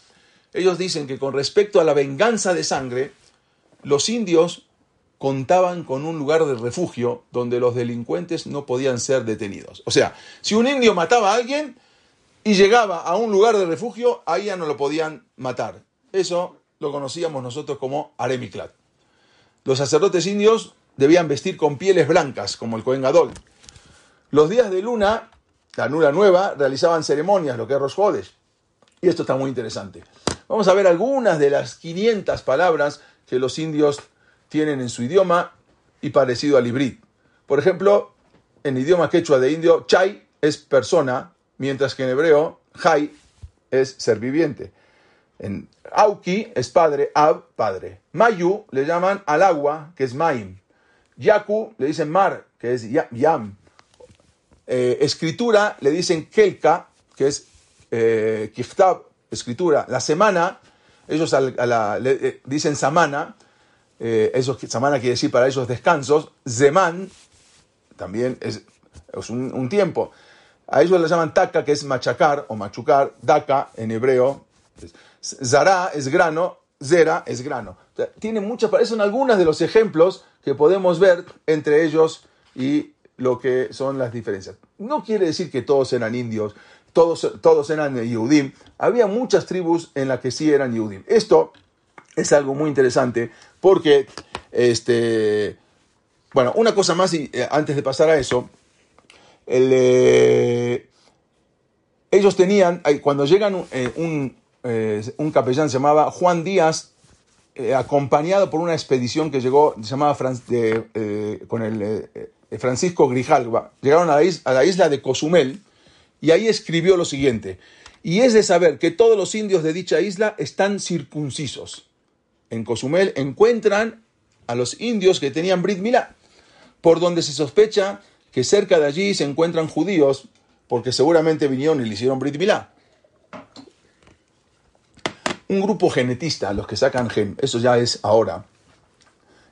[SPEAKER 1] ellos dicen que con respecto a la venganza de sangre, los indios contaban con un lugar de refugio donde los delincuentes no podían ser detenidos. O sea, si un indio mataba a alguien, y llegaba a un lugar de refugio, ahí ya no lo podían matar. Eso lo conocíamos nosotros como Aremiklat. Los sacerdotes indios debían vestir con pieles blancas, como el Cohen Gadol. Los días de luna, la luna nueva, realizaban ceremonias, lo que es Rosjodes. Y esto está muy interesante. Vamos a ver algunas de las 500 palabras que los indios tienen en su idioma y parecido al hibrid. Por ejemplo, en idioma quechua de indio, chai es persona, mientras que en hebreo, Jai es ser viviente. En Auki es padre, Ab, padre. Mayu le llaman al agua, que es Maim. Yaku le dicen mar, que es Yam. Eh, escritura le dicen Kelka, que es eh, Kiftab, escritura. La semana, ellos le, eh, dicen Samana, eh, eso, Samana quiere decir para ellos descansos. Zeman también es, es un, tiempo. A ellos le llaman taka, que es machacar o machucar, daka en hebreo. Zara es grano, zera es grano. tiene muchas, son algunos de los ejemplos que podemos ver entre ellos y lo que son las diferencias. No quiere decir que todos eran indios, todos, todos eran Yehudim. Había muchas tribus en las que sí eran Yehudim. Esto es algo muy interesante porque, este, bueno, una cosa más y eh, antes de pasar a eso, eh, ellos tenían, cuando llegan eh, un, un, capellán se llamaba Juan Díaz, acompañado por una expedición que llegó, se llamaba con el Francisco Grijalva, llegaron a la, isla, a la isla de Cozumel y ahí escribió lo siguiente, y es de saber que todos los indios de dicha isla están circuncisos. En Cozumel encuentran a los indios que tenían Brit Milá, por donde se sospecha que cerca de allí se encuentran judíos, porque seguramente vinieron y le hicieron Brit Milá. Un grupo genetista, los que sacan gen, eso ya es ahora,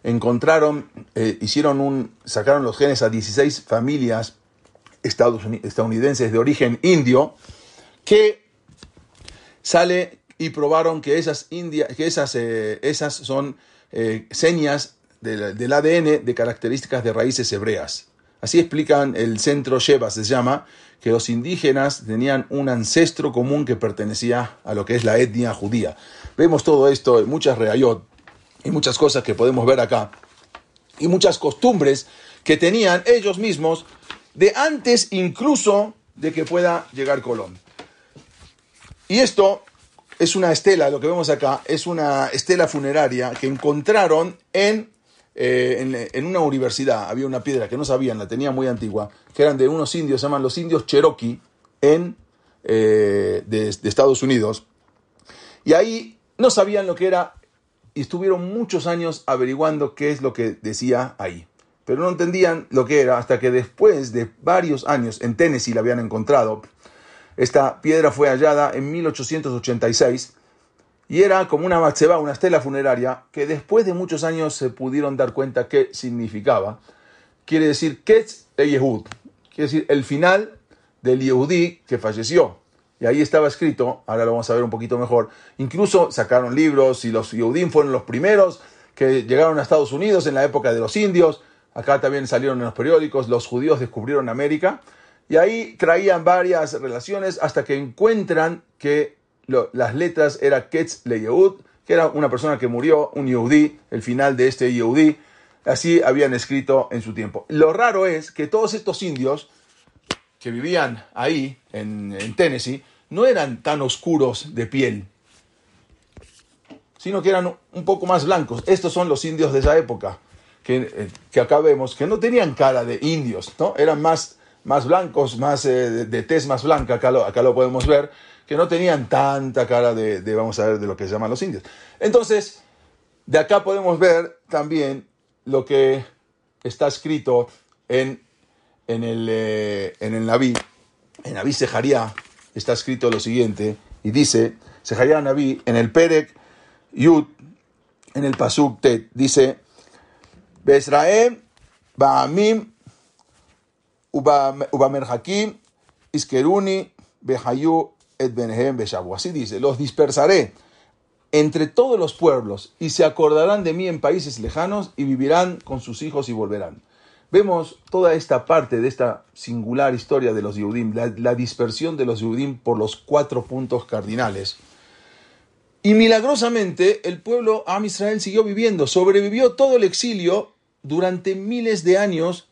[SPEAKER 1] encontraron, eh, hicieron un, sacaron los genes a 16 familias estadounidenses de origen indio, que sale y probaron que esas, que esas, eh, esas son eh, señas del, del ADN de características de raíces hebreas. Así explican el centro Sheba, se llama, que los indígenas tenían un ancestro común que pertenecía a lo que es la etnia judía. Vemos todo esto, muchas reayot y muchas cosas que podemos ver acá, y muchas costumbres que tenían ellos mismos de antes incluso de que pueda llegar Colón. Y esto es una estela, lo que vemos acá, es una estela funeraria que encontraron en eh, en, una universidad había una piedra que no sabían, la tenía muy antigua, que eran de unos indios, se llaman los indios Cherokee, en, eh, de, Estados Unidos. Y ahí no sabían lo que era y estuvieron muchos años averiguando qué es lo que decía ahí. Pero no entendían lo que era hasta que después de varios años en Tennessee la habían encontrado. Esta piedra fue hallada en 1886 y era como una matzeba, una estela funeraria, que después de muchos años se pudieron dar cuenta qué significaba. Quiere decir Ketz e Yehud, quiere decir el final del Yehudí que falleció. Y ahí estaba escrito, ahora lo vamos a ver un poquito mejor. Incluso sacaron libros y los Yehudim fueron los primeros que llegaron a Estados Unidos en la época de los indios. Acá también salieron en los periódicos, los judíos descubrieron América. Y ahí traían varias relaciones hasta que encuentran que las letras era Ketz Le Yehud, que era una persona que murió, un Yehudi, el final de este Yehudi. Así habían escrito en su tiempo. Lo raro es que todos estos indios que vivían ahí, en, Tennessee, no eran tan oscuros de piel, sino que eran un poco más blancos. Estos son los indios de esa época, que, eh, que acá vemos, que no tenían cara de indios, ¿no? Eran más, más blancos, más eh, de, tez más blanca, acá lo, acá lo podemos ver, que no tenían tanta cara de, de, vamos a ver, de lo que se llaman los indios. Entonces, de acá podemos ver también lo que está escrito en en el, eh, en el Naví, en Sejaría, está escrito lo siguiente, y dice, Sejaría Naví, en el Perek Yud, en el Pasuk Tet, dice, Besraem, Ba'amim, Ubamerhakim, Iskeruni, Behayu, Et Benhem, Beshabu. Así dice, los dispersaré entre todos los pueblos y se acordarán de mí en países lejanos y vivirán con sus hijos y volverán vemos toda esta parte de esta singular historia de los Yehudim, la, dispersión de los Yehudim por los cuatro puntos cardinales. Y milagrosamente el pueblo Am Israel siguió viviendo, sobrevivió todo el exilio durante miles de años,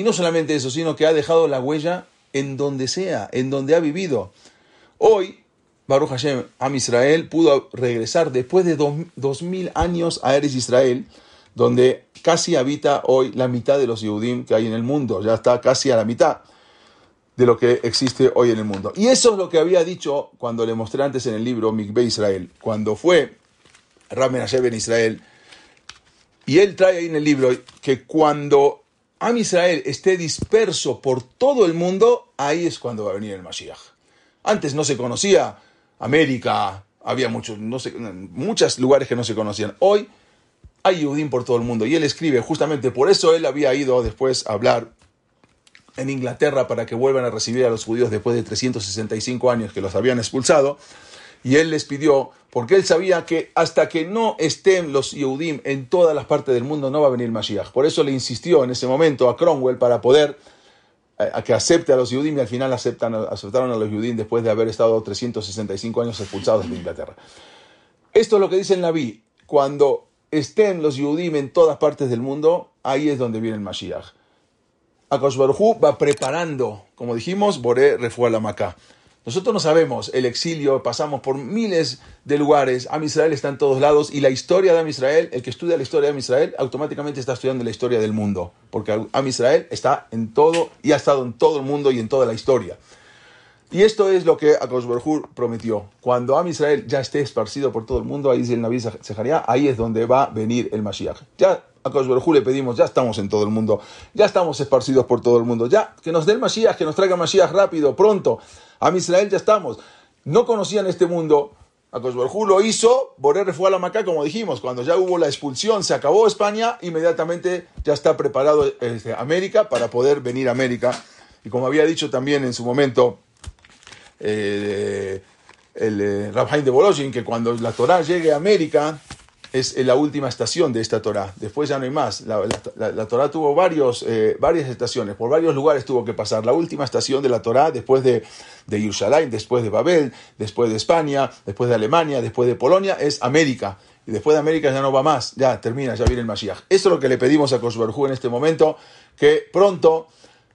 [SPEAKER 1] y no solamente eso, sino que ha dejado la huella en donde sea, en donde ha vivido. Hoy, Baruch Hashem, Am Israel pudo regresar después de dos, mil años a Eres Israel, donde casi habita hoy la mitad de los Yehudim que hay en el mundo, ya está casi a la mitad de lo que existe hoy en el mundo. Y eso es lo que había dicho cuando le mostré antes en el libro Mikbe Israel, cuando fue Ramen en Israel, y él trae ahí en el libro que cuando Am Israel esté disperso por todo el mundo, ahí es cuando va a venir el Mashiach. Antes no se conocía América, había muchos, no sé, muchos lugares que no se conocían. Hoy hay Yehudim por todo el mundo. Y él escribe, justamente por eso él había ido después a hablar en Inglaterra para que vuelvan a recibir a los judíos después de 365 años que los habían expulsado. Y él les pidió, porque él sabía que hasta que no estén los Yehudim en todas las partes del mundo no va a venir Mashiach. Por eso le insistió en ese momento a Cromwell para poder eh, a que acepte a los Yehudim y al final aceptan, aceptaron a los Yehudim después de haber estado 365 años expulsados de Inglaterra. Esto es lo que dice el Naví. Cuando estén los Yudim en todas partes del mundo, ahí es donde viene el Mashiach. Akash va preparando, como dijimos, Boré refuá la Macá. Nosotros no sabemos el exilio, pasamos por miles de lugares, Am Israel está en todos lados y la historia de Am Israel, el que estudia la historia de Am Israel, automáticamente está estudiando la historia del mundo, porque Am Israel está en todo y ha estado en todo el mundo y en toda la historia. Y esto es lo que Akash prometió. Cuando Am Israel ya esté esparcido por todo el mundo, ahí el Naví Zeharia, ahí es donde va a venir el Mashiach. Ya a Akash le pedimos, ya estamos en todo el mundo, ya estamos esparcidos por todo el mundo, ya que nos dé el Mashiach, que nos traiga Mashiach rápido, pronto. Am Israel ya estamos. No conocían este mundo. Akash lo hizo, Boré fue a la Maca, como dijimos, cuando ya hubo la expulsión, se acabó España, inmediatamente ya está preparado este, América para poder venir a América. Y como había dicho también en su momento, eh, el eh, de Bolojin, que cuando la Torah llegue a América es la última estación de esta Torah. Después ya no hay más. La, la, Torah tuvo varios, eh, varias estaciones, por varios lugares tuvo que pasar. La última estación de la Torah, después de, de después de Babel, después de España, después de Alemania, después de Polonia, es América. Y después de América ya no va más, ya termina, ya viene el Mashiach. Eso es lo que le pedimos a Koshberhu en este momento, que pronto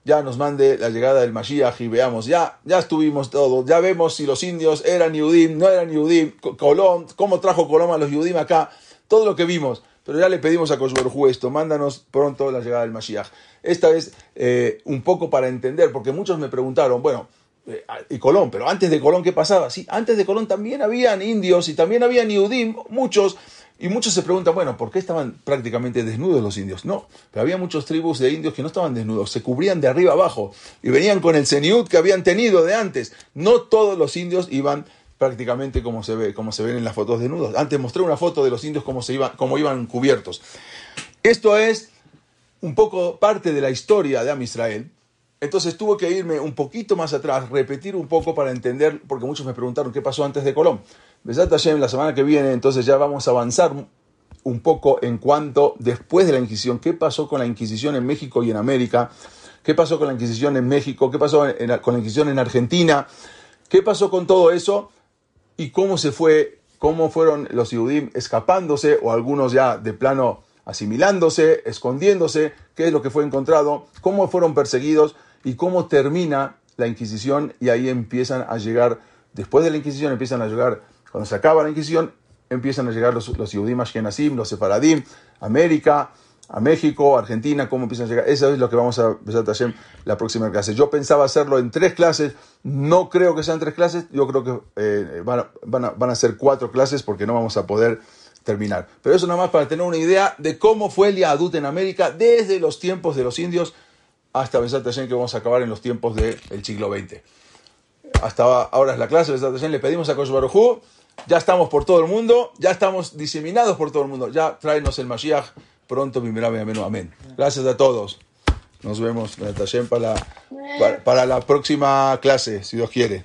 [SPEAKER 1] ya nos mande la llegada del Mashiach y veamos, ya, ya estuvimos todos, ya vemos si los indios eran Yudim, no eran Yudim, Colón, cómo trajo Colón a los Yudim acá, todo lo que vimos. Pero ya le pedimos a Koshberhu esto, mándanos pronto la llegada del Mashiach. Esta vez eh, un poco para entender, porque muchos me preguntaron, bueno, eh, y Colón, pero antes de Colón, ¿qué pasaba? Sí, antes de Colón también habían indios y también habían Yudim, muchos, y muchos se preguntan, bueno, ¿por qué estaban prácticamente desnudos los indios? No, pero había muchas tribus de indios que no estaban desnudos, se cubrían de arriba abajo y venían con el seniut que habían tenido de antes. No todos los indios iban prácticamente como se ve, como se ven en las fotos desnudos. Antes mostré una foto de los indios como se iban, como iban cubiertos. Esto es un poco parte de la historia de Am Israel. Entonces tuve que irme un poquito más atrás, repetir un poco para entender, porque muchos me preguntaron qué pasó antes de Colón. Besat Hashem, la semana que viene, entonces ya vamos a avanzar un poco en cuanto después de la Inquisición, qué pasó con la Inquisición en México y en América, qué pasó con la Inquisición en México, qué pasó con la Inquisición en Argentina, qué pasó con todo eso y cómo se fue, cómo fueron los Yudim escapándose o algunos ya de plano asimilándose, escondiéndose, qué es lo que fue encontrado, cómo fueron perseguidos y cómo termina la Inquisición y ahí empiezan a llegar, después de la Inquisición empiezan a llegar, cuando se acaba la Inquisición, empiezan a llegar los, los Yehudim los Sefaradim, América, a México, Argentina, cómo empiezan a llegar. Eso es lo que vamos a empezar a la próxima clase. Yo pensaba hacerlo en tres clases, no creo que sean tres clases, yo creo que eh, van, a, van, a, van, a, ser cuatro clases porque no vamos a poder terminar. Pero eso nada más para tener una idea de cómo fue el Yadut en América desde los tiempos de los indios hasta pensar que vamos a acabar en los tiempos del siglo XX. Hasta ahora es la clase, le pedimos a Kosh Baruj ya estamos por todo el mundo, ya estamos diseminados por todo el mundo, ya tráenos el Mashiach pronto, amén. Gracias a todos. Nos vemos para, para, para la próxima clase, si Dios quiere.